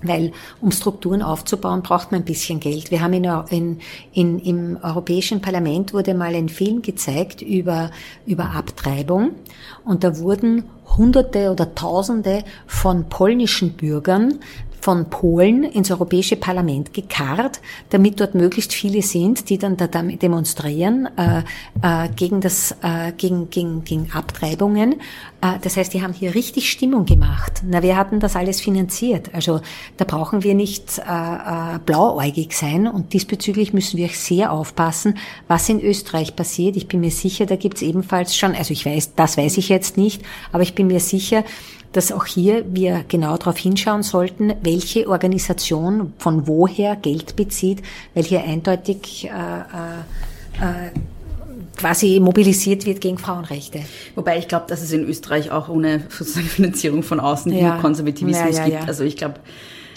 Weil um Strukturen aufzubauen, braucht man ein bisschen Geld. Wir haben in, in, in, im Europäischen Parlament wurde mal ein Film gezeigt über, über Abtreibung und da wurden Hunderte oder Tausende von polnischen Bürgern von Polen ins Europäische Parlament gekarrt, damit dort möglichst viele sind, die dann da demonstrieren äh, äh, gegen das äh, gegen, gegen, gegen Abtreibungen. Äh, das heißt, die haben hier richtig Stimmung gemacht. Na, wir hatten das alles finanziert. Also da brauchen wir nicht äh, äh, blauäugig sein und diesbezüglich müssen wir sehr aufpassen, was in Österreich passiert. Ich bin mir sicher, da gibt's ebenfalls schon, also ich weiß, das weiß ich jetzt nicht, aber ich bin mir sicher, dass auch hier wir genau darauf hinschauen sollten, welche Organisation von woher Geld bezieht, weil hier eindeutig äh, äh, äh quasi mobilisiert wird gegen Frauenrechte. Wobei ich glaube, dass es in Österreich auch ohne sozusagen Finanzierung von außen ja. Konservativismus ja, ja, gibt. Also ich glaube,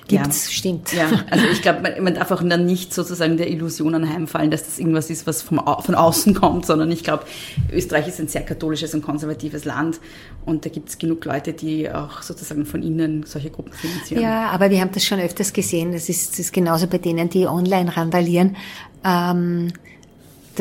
Gibt's, ja. stimmt. Ja, also ich glaube, man, man, darf auch dann nicht sozusagen der Illusion anheimfallen, dass das irgendwas ist, was vom, von außen kommt, sondern ich glaube, Österreich ist ein sehr katholisches und konservatives Land und da gibt es genug Leute, die auch sozusagen von innen solche Gruppen finanzieren. Ja, aber wir haben das schon öfters gesehen. Das ist, das ist genauso bei denen, die online randalieren. Ähm,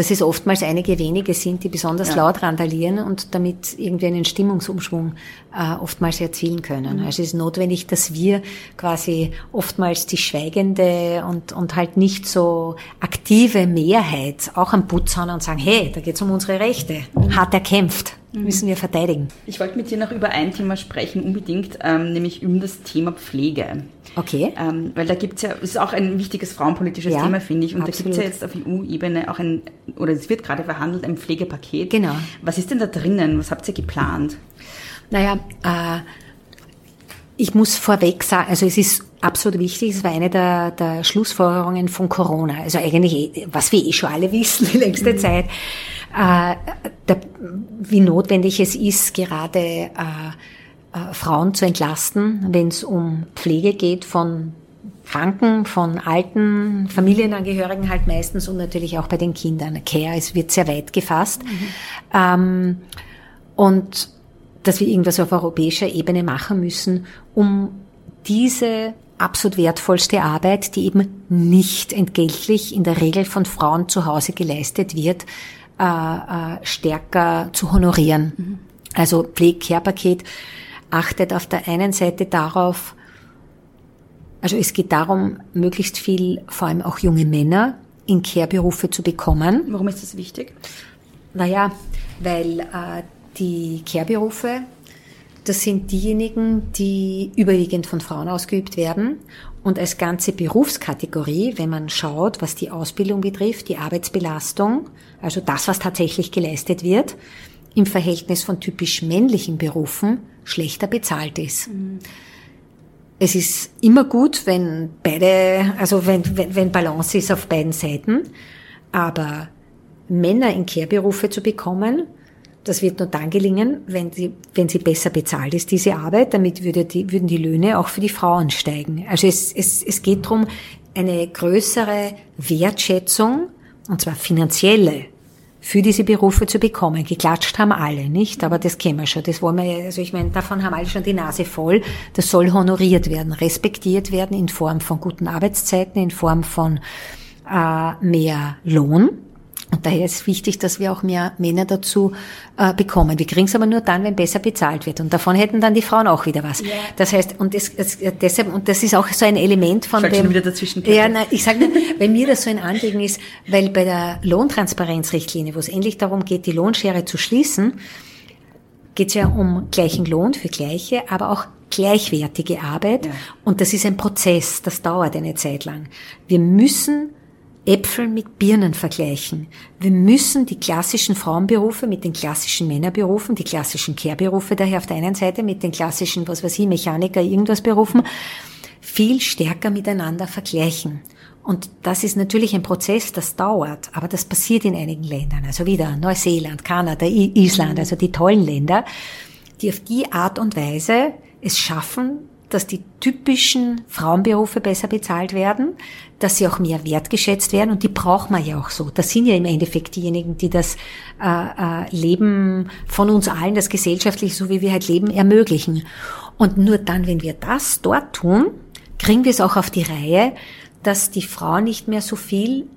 dass es oftmals einige wenige sind, die besonders ja. laut randalieren und damit irgendwie einen Stimmungsumschwung äh, oftmals erzielen können. Mhm. Also es ist notwendig, dass wir quasi oftmals die schweigende und, und halt nicht so aktive Mehrheit auch am Putz hauen und sagen, hey, da geht's um unsere Rechte, mhm. hart erkämpft mhm. müssen wir verteidigen. Ich wollte mit dir noch über ein Thema sprechen, unbedingt, ähm, nämlich um das Thema Pflege. Okay. Ähm, weil da gibt es ja, ist auch ein wichtiges frauenpolitisches ja, Thema, finde ich. Und absolut. da gibt es ja jetzt auf EU-Ebene auch ein, oder es wird gerade verhandelt, ein Pflegepaket. Genau. Was ist denn da drinnen? Was habt ihr geplant? Naja, äh, ich muss vorweg sagen, also es ist absolut wichtig, es war eine der, der Schlussfolgerungen von Corona. Also eigentlich, was wir eh schon alle wissen die längste mhm. Zeit, äh, der, wie notwendig es ist, gerade äh, äh, Frauen zu entlasten, wenn es um Pflege geht von Kranken, von alten Familienangehörigen halt meistens und natürlich auch bei den Kindern. Care, es wird sehr weit gefasst. Mhm. Ähm, und dass wir irgendwas auf europäischer Ebene machen müssen, um diese absolut wertvollste Arbeit, die eben nicht entgeltlich in der Regel von Frauen zu Hause geleistet wird, äh, äh, stärker zu honorieren. Mhm. Also Pflege-Care-Paket achtet auf der einen Seite darauf, also es geht darum, möglichst viel, vor allem auch junge Männer, in Care-Berufe zu bekommen. Warum ist das wichtig? Naja, weil äh, die Care-Berufe, das sind diejenigen, die überwiegend von Frauen ausgeübt werden. Und als ganze Berufskategorie, wenn man schaut, was die Ausbildung betrifft, die Arbeitsbelastung, also das, was tatsächlich geleistet wird, im Verhältnis von typisch männlichen Berufen schlechter bezahlt ist. Mhm. Es ist immer gut, wenn beide, also wenn, wenn, wenn Balance ist auf beiden Seiten, aber Männer in Care-Berufe zu bekommen, das wird nur dann gelingen, wenn sie, wenn sie besser bezahlt ist, diese Arbeit. Damit würde die, würden die Löhne auch für die Frauen steigen. Also es, es, es geht darum, eine größere Wertschätzung, und zwar finanzielle, für diese Berufe zu bekommen. Geklatscht haben alle, nicht? Aber das kennen wir schon. Das wollen wir, also ich meine, davon haben alle schon die Nase voll. Das soll honoriert werden, respektiert werden in Form von guten Arbeitszeiten, in Form von äh, mehr Lohn. Und daher ist wichtig, dass wir auch mehr Männer dazu äh, bekommen. Wir kriegen es aber nur dann, wenn besser bezahlt wird. Und davon hätten dann die Frauen auch wieder was. Ja. Das heißt, und das, das, deshalb, und das ist auch so ein Element von Sag dem. wieder dazwischen. Ja, nein, ich sage nur, weil mir das so ein Anliegen ist, weil bei der Lohntransparenzrichtlinie, wo es endlich darum geht, die Lohnschere zu schließen, geht es ja um gleichen Lohn für gleiche, aber auch gleichwertige Arbeit. Ja. Und das ist ein Prozess, das dauert eine Zeit lang. Wir müssen Äpfel mit Birnen vergleichen. Wir müssen die klassischen Frauenberufe mit den klassischen Männerberufen, die klassischen Care-Berufe daher auf der einen Seite mit den klassischen, was weiß ich, Mechaniker, irgendwas Berufen, viel stärker miteinander vergleichen. Und das ist natürlich ein Prozess, das dauert, aber das passiert in einigen Ländern. Also wieder Neuseeland, Kanada, Island, also die tollen Länder, die auf die Art und Weise es schaffen, dass die typischen Frauenberufe besser bezahlt werden, dass sie auch mehr wertgeschätzt werden und die braucht man ja auch so. Das sind ja im Endeffekt diejenigen, die das äh, äh, Leben von uns allen, das gesellschaftliche, so wie wir halt leben, ermöglichen. Und nur dann, wenn wir das dort tun, kriegen wir es auch auf die Reihe, dass die Frauen nicht mehr so viel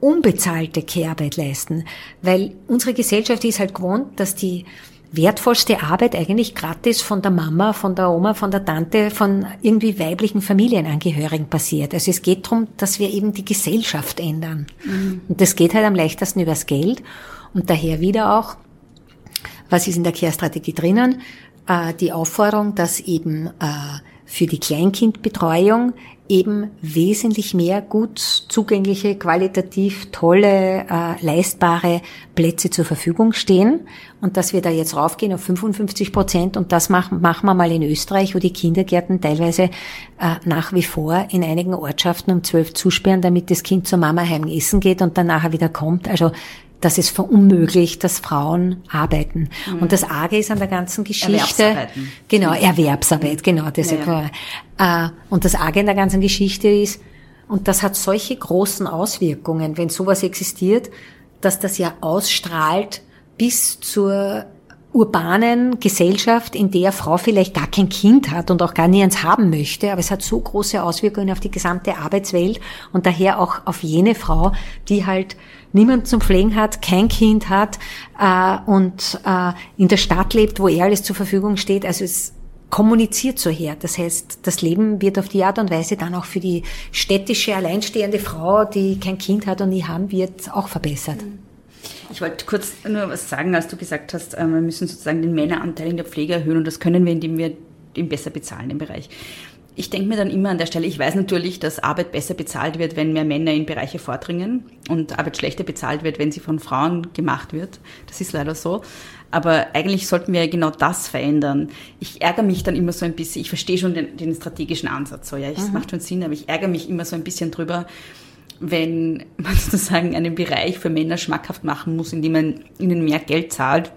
unbezahlte Kehrarbeit leisten, weil unsere Gesellschaft ist halt gewohnt, dass die wertvollste Arbeit eigentlich gratis von der Mama, von der Oma, von der Tante, von irgendwie weiblichen Familienangehörigen passiert. Also es geht darum, dass wir eben die Gesellschaft ändern. Mhm. Und das geht halt am leichtesten übers Geld. Und daher wieder auch, was ist in der Care-Strategie drinnen? Äh, die Aufforderung, dass eben äh, für die Kleinkindbetreuung eben wesentlich mehr gut zugängliche, qualitativ tolle, äh, leistbare Plätze zur Verfügung stehen und dass wir da jetzt raufgehen auf 55 Prozent und das machen, machen wir mal in Österreich, wo die Kindergärten teilweise äh, nach wie vor in einigen Ortschaften um zwölf zusperren, damit das Kind zur Mama heim essen geht und dann nachher wieder kommt. Also das ist verunmöglicht, dass Frauen arbeiten. Mhm. Und das Arge ist an der ganzen Geschichte. Genau, Erwerbsarbeit, genau. Deshalb, ja, ja. Äh, und das Arge in der ganzen Geschichte ist, und das hat solche großen Auswirkungen, wenn sowas existiert, dass das ja ausstrahlt bis zur urbanen Gesellschaft, in der Frau vielleicht gar kein Kind hat und auch gar nie eins haben möchte, aber es hat so große Auswirkungen auf die gesamte Arbeitswelt und daher auch auf jene Frau, die halt niemand zum Pflegen hat, kein Kind hat äh, und äh, in der Stadt lebt, wo er alles zur Verfügung steht. Also es kommuniziert so her. Das heißt, das Leben wird auf die Art und Weise dann auch für die städtische, alleinstehende Frau, die kein Kind hat und nie haben wird, auch verbessert. Ich wollte kurz nur was sagen, als du gesagt hast, äh, wir müssen sozusagen den Männeranteil in der Pflege erhöhen und das können wir, indem wir ihn besser bezahlen im Bereich ich denke mir dann immer an der Stelle, ich weiß natürlich, dass Arbeit besser bezahlt wird, wenn mehr Männer in Bereiche vordringen und Arbeit schlechter bezahlt wird, wenn sie von Frauen gemacht wird. Das ist leider so. Aber eigentlich sollten wir genau das verändern. Ich ärgere mich dann immer so ein bisschen, ich verstehe schon den, den strategischen Ansatz, so ja, es mhm. macht schon Sinn, aber ich ärgere mich immer so ein bisschen drüber, wenn man sozusagen einen Bereich für Männer schmackhaft machen muss, indem man ihnen mehr Geld zahlt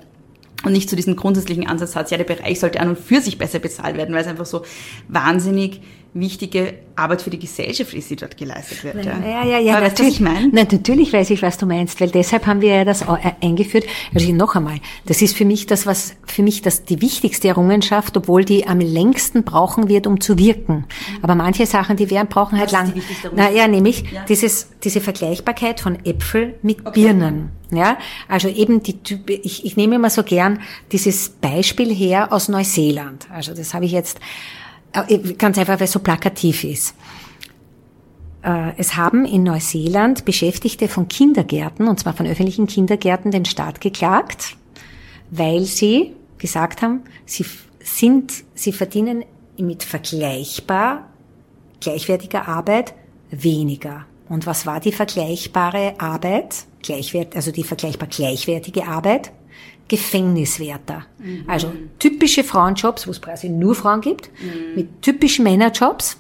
und nicht zu diesem grundsätzlichen Ansatz hat, ja, der Bereich sollte an und für sich besser bezahlt werden, weil es einfach so wahnsinnig wichtige Arbeit für die Gesellschaft ist, die dort geleistet wird. Ja, ja, ja, ja natürlich. Weißt, ich meine? Nein, natürlich weiß ich, was du meinst, weil deshalb haben wir ja das äh, eingeführt. Also noch einmal, das ist für mich das, was für mich das die wichtigste Errungenschaft, obwohl die am längsten brauchen wird, um zu wirken. Mhm. Aber manche Sachen, die werden brauchen halt lang. Na ja, nämlich ja. dieses diese Vergleichbarkeit von Äpfel mit okay. Birnen. Ja, also eben die Typ, ich, ich nehme immer so gern dieses Beispiel her aus Neuseeland. Also das habe ich jetzt ganz einfach, weil es so plakativ ist. Äh, es haben in Neuseeland Beschäftigte von Kindergärten, und zwar von öffentlichen Kindergärten, den Staat geklagt, weil sie gesagt haben, sie sind, sie verdienen mit vergleichbar gleichwertiger Arbeit weniger. Und was war die vergleichbare Arbeit? Gleichwert, also die vergleichbar gleichwertige Arbeit? Gefängniswärter. Mhm. Also typische Frauenjobs, wo es quasi nur Frauen gibt, mhm. mit typischen Männerjobs.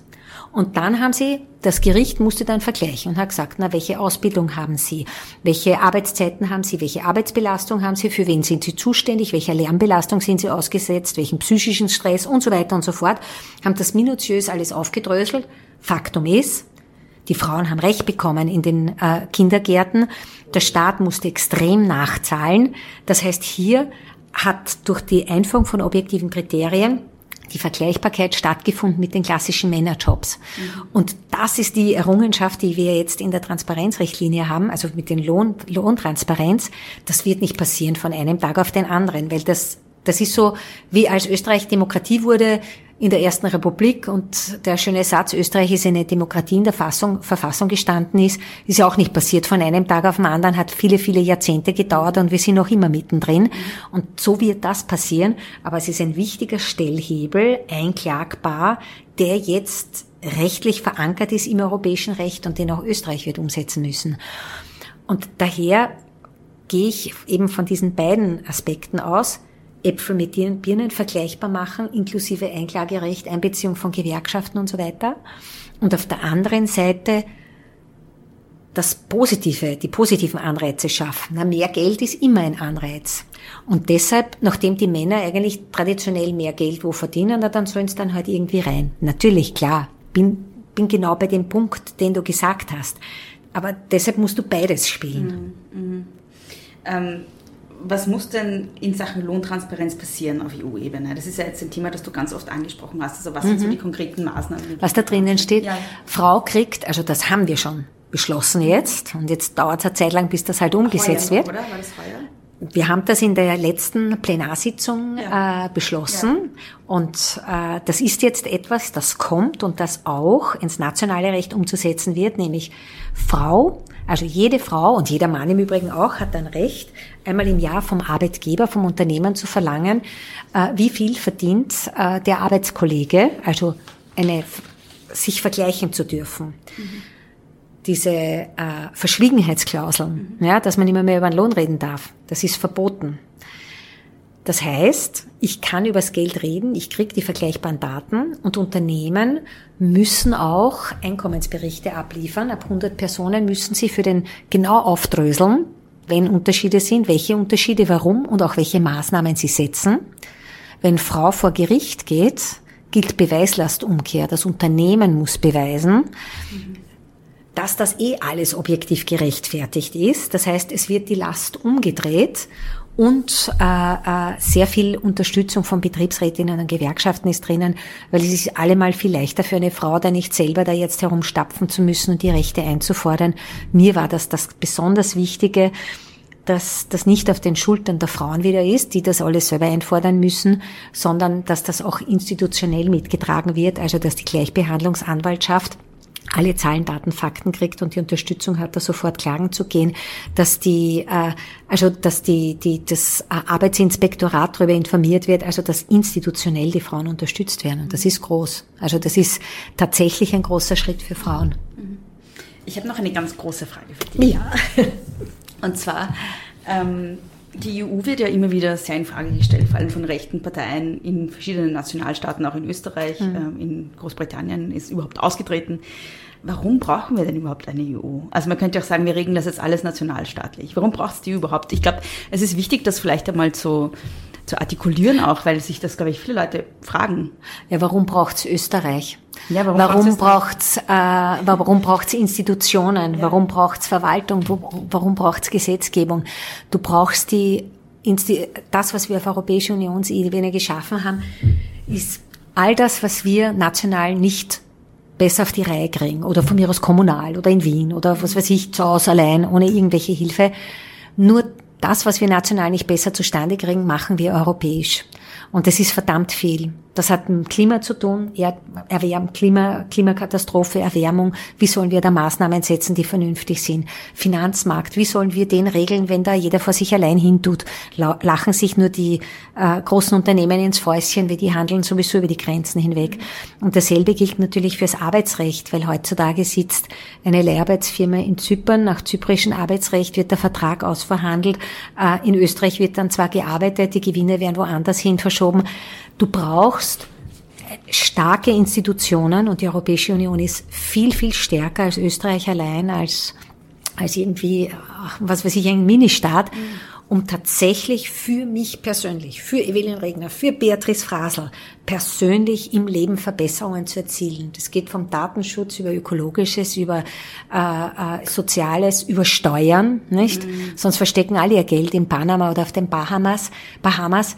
Und dann haben sie, das Gericht musste dann vergleichen und hat gesagt, na, welche Ausbildung haben Sie? Welche Arbeitszeiten haben Sie? Welche Arbeitsbelastung haben Sie? Für wen sind Sie zuständig? Welcher Lärmbelastung sind Sie ausgesetzt? Welchen psychischen Stress und so weiter und so fort? Haben das minutiös alles aufgedröselt. Faktum ist, Die Frauen haben Recht bekommen in den äh, Kindergärten. Der Staat musste extrem nachzahlen. Das heißt, hier hat durch die Einführung von objektiven Kriterien die Vergleichbarkeit stattgefunden mit den klassischen Männerjobs. Mhm. Und das ist die Errungenschaft, die wir jetzt in der Transparenzrichtlinie haben, also mit den Lohn, Lohntransparenz. Das wird nicht passieren von einem Tag auf den anderen, weil das, das ist so, wie als Österreich Demokratie wurde, in der Ersten Republik und der schöne Satz, Österreich ist eine Demokratie in der Fassung, Verfassung gestanden ist, ist ja auch nicht passiert von einem Tag auf den anderen, hat viele, viele Jahrzehnte gedauert und wir sind noch immer mittendrin. Und so wird das passieren, aber es ist ein wichtiger Stellhebel, einklagbar, der jetzt rechtlich verankert ist im europäischen Recht und den auch Österreich wird umsetzen müssen. Und daher gehe ich eben von diesen beiden Aspekten aus, Äpfel mit Birnen vergleichbar machen, inklusive Einklagerecht, Einbeziehung von Gewerkschaften und so weiter. Und auf der anderen Seite das Positive, die positiven Anreize schaffen. Na, mehr Geld ist immer ein Anreiz. Und deshalb, nachdem die Männer eigentlich traditionell mehr Geld wo verdienen, na, dann sollen sie dann halt irgendwie rein. Natürlich, klar, bin, bin genau bei dem Punkt, den du gesagt hast. Aber deshalb musst du beides spielen. Mhm. Mhm. Ähm, was muss denn in Sachen Lohntransparenz passieren auf EU-Ebene? Das ist ja jetzt ein Thema, das du ganz oft angesprochen hast. Also was mhm. sind so mhm. die konkreten Maßnahmen? Was da drinnen steht, ja. Frau kriegt, also das haben wir schon beschlossen jetzt und jetzt dauert es eine Zeit lang, bis das halt umgesetzt heuer, wird. Oder? War das heuer? Wir haben das in der letzten Plenarsitzung ja. äh, beschlossen ja. und äh, das ist jetzt etwas, das kommt und das auch ins nationale Recht umzusetzen wird, nämlich Frau also jede Frau und jeder Mann im Übrigen auch hat ein Recht, einmal im Jahr vom Arbeitgeber, vom Unternehmen zu verlangen, äh, wie viel verdient äh, der Arbeitskollege, also eine, sich vergleichen zu dürfen. Mhm. Diese äh, Verschwiegenheitsklauseln, mhm. ja, dass man immer mehr über den Lohn reden darf, das ist verboten. Das heißt, ich kann übers Geld reden, ich kriege die vergleichbaren Daten und Unternehmen müssen auch Einkommensberichte abliefern. Ab 100 Personen müssen sie für den genau aufdröseln, wenn Unterschiede sind, welche Unterschiede, warum und auch welche Maßnahmen sie setzen. Wenn Frau vor Gericht geht, gilt Beweislastumkehr. Das Unternehmen muss beweisen, dass das eh alles objektiv gerechtfertigt ist. Das heißt, es wird die Last umgedreht und äh, äh, sehr viel Unterstützung von Betriebsrätinnen und Gewerkschaften ist drinnen, weil es ist allemal viel leichter für eine Frau, da nicht selber da jetzt herumstapfen zu müssen und die Rechte einzufordern. Mir war das das besonders Wichtige, dass das nicht auf den Schultern der Frauen wieder ist, die das alles selber einfordern müssen, sondern dass das auch institutionell mitgetragen wird, also dass die Gleichbehandlungsanwaltschaft alle Zahlen, Daten, Fakten kriegt und die Unterstützung hat, da sofort klagen zu gehen, dass die, äh, also dass die, die, das Arbeitsinspektorat darüber informiert wird, also dass institutionell die Frauen unterstützt werden. Und das ist groß. Also das ist tatsächlich ein großer Schritt für Frauen. Ich habe noch eine ganz große Frage für dich. Ja. Und zwar, ähm, die EU wird ja immer wieder sehr in Frage gestellt, vor allem von rechten Parteien in verschiedenen Nationalstaaten, auch in Österreich, mhm. in Großbritannien ist überhaupt ausgetreten. Warum brauchen wir denn überhaupt eine EU? Also man könnte auch sagen, wir regeln das jetzt alles nationalstaatlich. Warum braucht es die überhaupt? Ich glaube, es ist wichtig, das vielleicht einmal zu, zu artikulieren auch, weil sich das, glaube ich, viele Leute fragen. Ja, warum braucht es Österreich? Ja, warum, warum braucht's äh, warum braucht's Institutionen? Ja. Warum braucht's Verwaltung? Warum braucht's Gesetzgebung? Du brauchst die das, was wir auf Europäische Unionsebene geschaffen haben, ist all das, was wir national nicht besser auf die Reihe kriegen oder von mir aus kommunal oder in Wien oder was weiß ich, zu Hause allein, ohne irgendwelche Hilfe. Nur das, was wir national nicht besser zustande kriegen, machen wir europäisch. Und das ist verdammt viel. Das hat mit Klima zu tun, Erwärmung, Klima, Klimakatastrophe, Erwärmung. Wie sollen wir da Maßnahmen setzen, die vernünftig sind? Finanzmarkt, wie sollen wir den regeln, wenn da jeder vor sich allein hintut? Lachen sich nur die äh, großen Unternehmen ins Fäuschen, weil die handeln sowieso über die Grenzen hinweg. Und dasselbe gilt natürlich fürs Arbeitsrecht, weil heutzutage sitzt eine Leiharbeitsfirma in Zypern. Nach zyprischem Arbeitsrecht wird der Vertrag ausverhandelt. Äh, in Österreich wird dann zwar gearbeitet, die Gewinne werden woanders hin verschoben. Du brauchst starke Institutionen und die Europäische Union ist viel, viel stärker als Österreich allein, als, als irgendwie, was weiß ich, ein Ministaat. um tatsächlich für mich persönlich, für Evelyn Regner, für Beatrice Frasel persönlich im Leben Verbesserungen zu erzielen. Das geht vom Datenschutz über ökologisches, über äh, äh, soziales, über Steuern, nicht? Mhm. Sonst verstecken alle ihr Geld in Panama oder auf den Bahamas. Bahamas.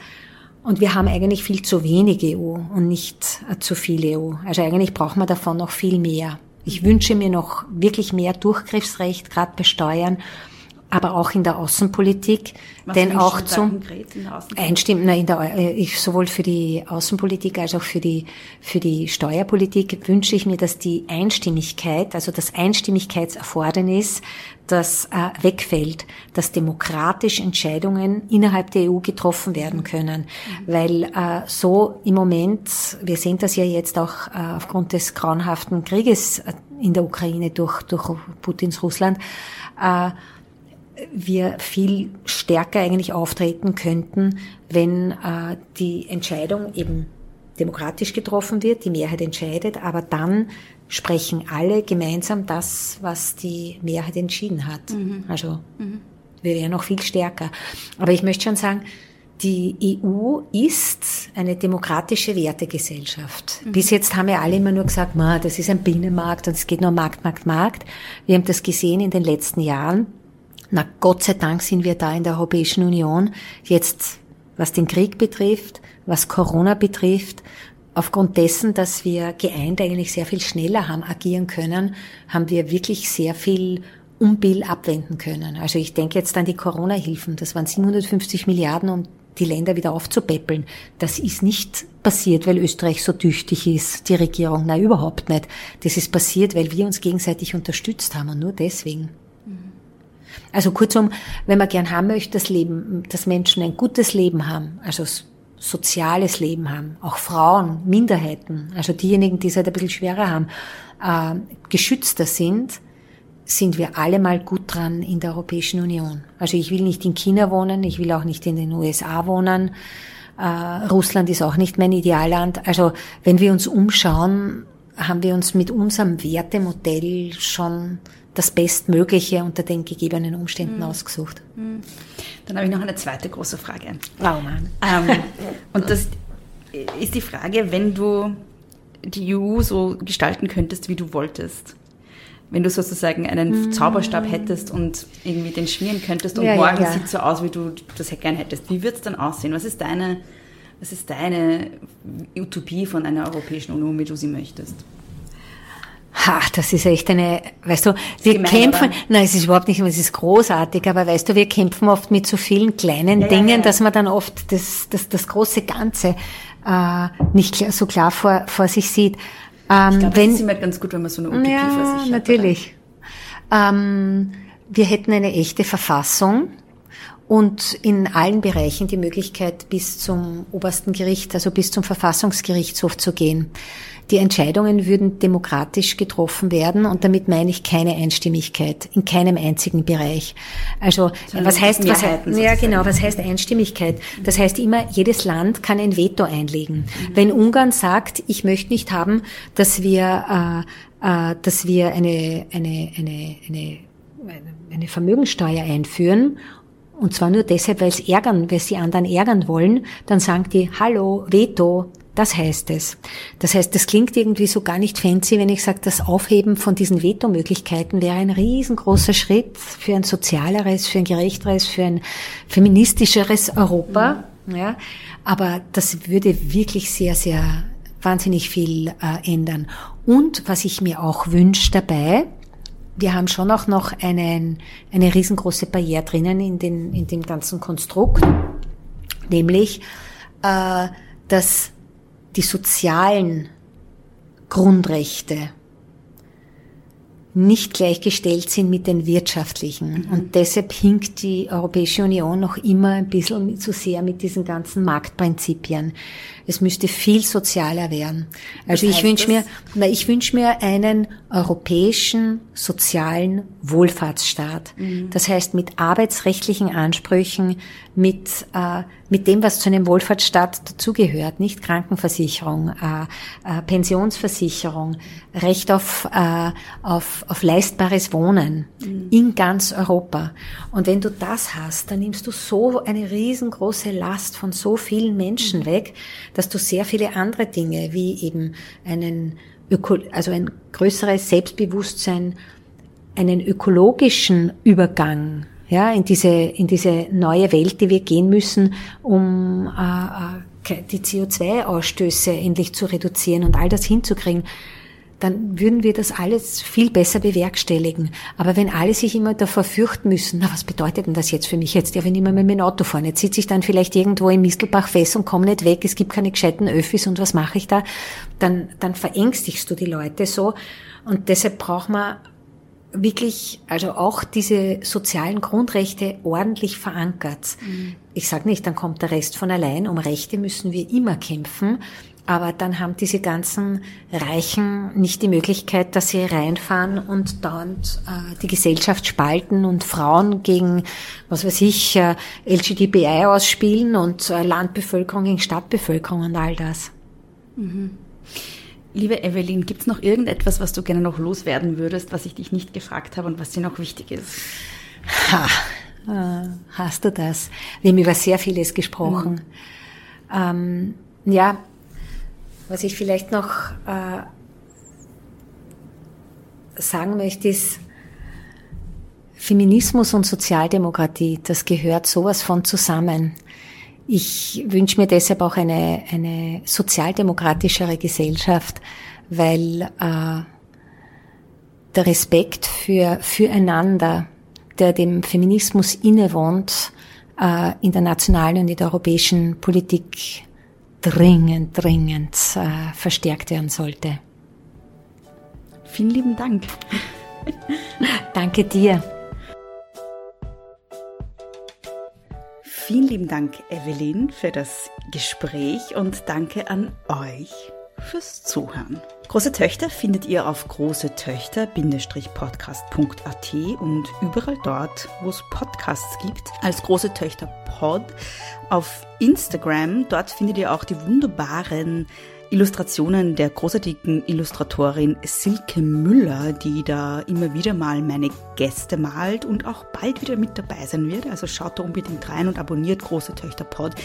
Und wir haben eigentlich viel zu wenig EU und nicht äh, zu viel EU. Also eigentlich brauchen wir davon noch viel mehr. Ich wünsche mir noch wirklich mehr Durchgriffsrecht, gerade bei Steuern aber auch in der Außenpolitik, Was denn auch zum Einstimmen in der, äh, ich, sowohl für die Außenpolitik als auch für die für die Steuerpolitik wünsche ich mir, dass die Einstimmigkeit, also das Einstimmigkeitserfordernis, das äh, wegfällt, dass demokratisch Entscheidungen innerhalb der EU getroffen werden können, mhm. weil äh, so im Moment, wir sehen das ja jetzt auch äh, aufgrund des grauenhaften Krieges äh, in der Ukraine durch durch Putins Russland. Äh, wir viel stärker eigentlich auftreten könnten, wenn äh, die Entscheidung eben demokratisch getroffen wird, die Mehrheit entscheidet, aber dann sprechen alle gemeinsam das, was die Mehrheit entschieden hat. Mhm. Also mhm. wir wären noch viel stärker. Aber ich möchte schon sagen, die EU ist eine demokratische Wertegesellschaft. Mhm. Bis jetzt haben ja alle immer nur gesagt, das ist ein Binnenmarkt und es geht nur Markt, Markt, Markt. Wir haben das gesehen in den letzten Jahren. Na, Gott sei Dank sind wir da in der Europäischen Union jetzt, was den Krieg betrifft, was Corona betrifft, aufgrund dessen, dass wir geeint eigentlich sehr viel schneller haben agieren können, haben wir wirklich sehr viel Umbill abwenden können. Also ich denke jetzt an die Corona-Hilfen. Das waren 750 Milliarden, um die Länder wieder aufzupäppeln. Das ist nicht passiert, weil Österreich so tüchtig ist, die Regierung. Nein, überhaupt nicht. Das ist passiert, weil wir uns gegenseitig unterstützt haben und nur deswegen. Also kurzum, wenn man gern haben möchte, das Leben, dass Menschen ein gutes Leben haben, also soziales Leben haben, auch Frauen, Minderheiten, also diejenigen, die es halt ein bisschen schwerer haben, äh, geschützter sind, sind wir alle mal gut dran in der Europäischen Union. Also ich will nicht in China wohnen, ich will auch nicht in den USA wohnen. Äh, Russland ist auch nicht mein Idealland. Also wenn wir uns umschauen, haben wir uns mit unserem Wertemodell schon das Bestmögliche unter den gegebenen Umständen mhm. ausgesucht. Mhm. Dann habe ich noch eine zweite große Frage. Oh Mann. Ähm, und das ist die Frage, wenn du die EU so gestalten könntest, wie du wolltest. Wenn du sozusagen einen mhm. Zauberstab hättest und irgendwie den schmieren könntest und ja, morgen ja, ja. sieht so aus, wie du das gerne hättest. Wie wird es dann aussehen? Was ist deine, was ist deine Utopie von einer Europäischen Union, wie du sie möchtest? Ha, das ist echt eine, weißt du, wir gemein, kämpfen, oder? nein, es ist überhaupt nicht, es ist großartig, aber weißt du, wir kämpfen oft mit so vielen kleinen ja, Dingen, ja, ja. dass man dann oft das, das, das große Ganze äh, nicht klar, so klar vor, vor sich sieht. Ähm, ich glaube, das ist immer ganz gut, wenn man so eine Utopie ja, vor sich hat. natürlich. Ähm, wir hätten eine echte Verfassung, und in allen Bereichen die Möglichkeit, bis zum obersten Gericht, also bis zum Verfassungsgerichtshof zu gehen. Die Entscheidungen würden demokratisch getroffen werden und damit meine ich keine Einstimmigkeit in keinem einzigen Bereich. Also Sondern was heißt was ja genau was heißt Einstimmigkeit? Das heißt immer jedes Land kann ein Veto einlegen. Mhm. Wenn Ungarn sagt, ich möchte nicht haben, dass wir äh, äh, dass wir eine eine eine eine eine Vermögensteuer einführen und zwar nur deshalb, weil es ärgern, weil sie anderen ärgern wollen, dann sagen die, hallo, Veto, das heißt es. Das heißt, das klingt irgendwie so gar nicht fancy, wenn ich sage, das Aufheben von diesen Vetomöglichkeiten wäre ein riesengroßer Schritt für ein sozialeres, für ein gerechteres, für ein feministischeres Europa. Mhm. Ja, aber das würde wirklich sehr, sehr wahnsinnig viel äh, ändern. Und was ich mir auch wünsche dabei, wir haben schon auch noch einen, eine riesengroße Barriere drinnen in, den, in dem ganzen Konstrukt, nämlich, äh, dass die sozialen Grundrechte nicht gleichgestellt sind mit den wirtschaftlichen. Mhm. Und deshalb hinkt die Europäische Union noch immer ein bisschen zu sehr mit diesen ganzen Marktprinzipien. Es müsste viel sozialer werden. Also ich wünsche mir, na, ich wünsche mir einen europäischen sozialen Wohlfahrtsstaat. Mhm. Das heißt mit arbeitsrechtlichen Ansprüchen, mit, äh, mit dem, was zu einem Wohlfahrtsstaat dazugehört, nicht Krankenversicherung, äh, äh, Pensionsversicherung, Recht auf, äh, auf, auf leistbares Wohnen mhm. in ganz Europa. Und wenn du das hast, dann nimmst du so eine riesengroße Last von so vielen Menschen mhm. weg, dass du sehr viele andere Dinge, wie eben einen Öko also ein größeres Selbstbewusstsein, einen ökologischen Übergang ja, in diese, in diese neue Welt, die wir gehen müssen, um äh, äh die CO2-Ausstöße endlich zu reduzieren und all das hinzukriegen, dann würden wir das alles viel besser bewerkstelligen. Aber wenn alle sich immer davor fürchten müssen, na, was bedeutet denn das jetzt für mich? Jetzt darf ich nicht mehr mit meinem Auto fahren. Jetzt sitze ich dann vielleicht irgendwo im Mistelbach fest und komme nicht weg. Es gibt keine gescheiten Öffis und was mache ich da? Dann, dann verängstigst du die Leute so. Und deshalb braucht man wirklich, also auch diese sozialen Grundrechte ordentlich verankert. Mhm. Ich sage nicht, dann kommt der Rest von allein. Um Rechte müssen wir immer kämpfen. Aber dann haben diese ganzen Reichen nicht die Möglichkeit, dass sie reinfahren und dauernd äh, die Gesellschaft spalten und Frauen gegen, was weiß ich, äh, LGBTI ausspielen und äh, Landbevölkerung gegen Stadtbevölkerung und all das. Mhm. Liebe Evelyn, gibt's noch irgendetwas, was du gerne noch loswerden würdest, was ich dich nicht gefragt habe und was dir noch wichtig ist? Ha, äh, hast du das? Wir haben über sehr vieles gesprochen. Mhm. Ähm, ja, was ich vielleicht noch äh, sagen möchte, ist, Feminismus und Sozialdemokratie, das gehört sowas von zusammen. Ich wünsche mir deshalb auch eine, eine sozialdemokratischere Gesellschaft, weil äh, der Respekt für füreinander, der dem Feminismus innewohnt, äh, in der nationalen und in der europäischen Politik dringend, dringend äh, verstärkt werden sollte. Vielen lieben Dank. Danke dir. Vielen lieben Dank, Evelyn, für das Gespräch und danke an euch fürs Zuhören. Große Töchter findet ihr auf großetöchter-podcast.at und überall dort, wo es Podcasts gibt, als Große Töchter Pod. Auf Instagram, dort findet ihr auch die wunderbaren Illustrationen der großartigen Illustratorin Silke Müller, die da immer wieder mal meine Gäste malt und auch bald wieder mit dabei sein wird. Also schaut da unbedingt rein und abonniert Große Töchter Pod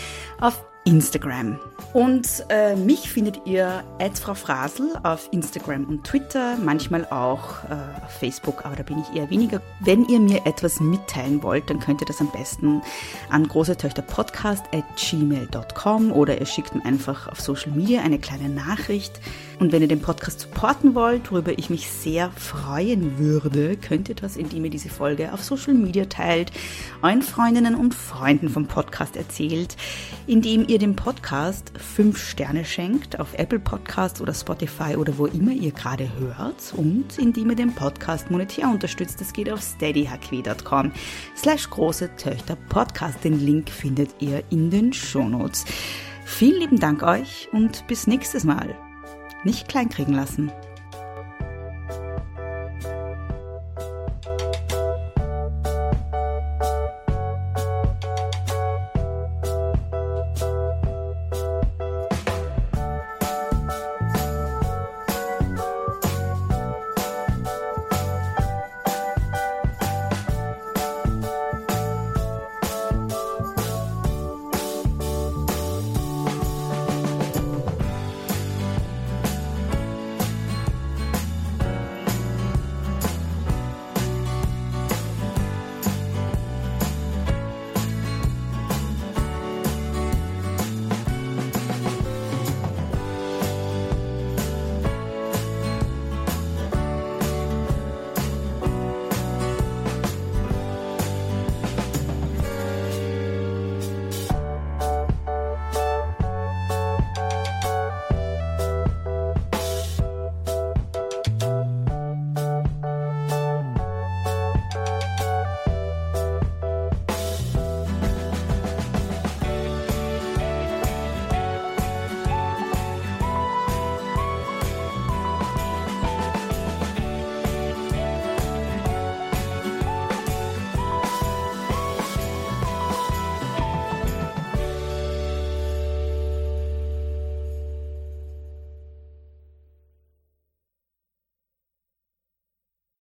auf Instagram. Und äh, mich findet ihr als Frau Frasel auf Instagram und Twitter, manchmal auch äh, auf Facebook, aber da bin ich eher weniger. Wenn ihr mir etwas mitteilen wollt, dann könnt ihr das am besten an großetöchterpodcast at gmail.com oder ihr schickt mir einfach auf Social Media eine kleine Nachricht. Und wenn ihr den Podcast supporten wollt, worüber ich mich sehr freuen würde, könnt ihr das, indem ihr diese Folge auf Social Media teilt, euren Freundinnen und Freunden vom Podcast erzählt, indem ihr dem Podcast fünf Sterne schenkt auf Apple Podcasts oder Spotify oder wo immer ihr gerade hört und indem ihr den Podcast monetär unterstützt. Das geht auf steadyhq.com slash große Töchter Podcast. Den Link findet ihr in den Shownotes. Vielen lieben Dank euch und bis nächstes Mal nicht kleinkriegen lassen.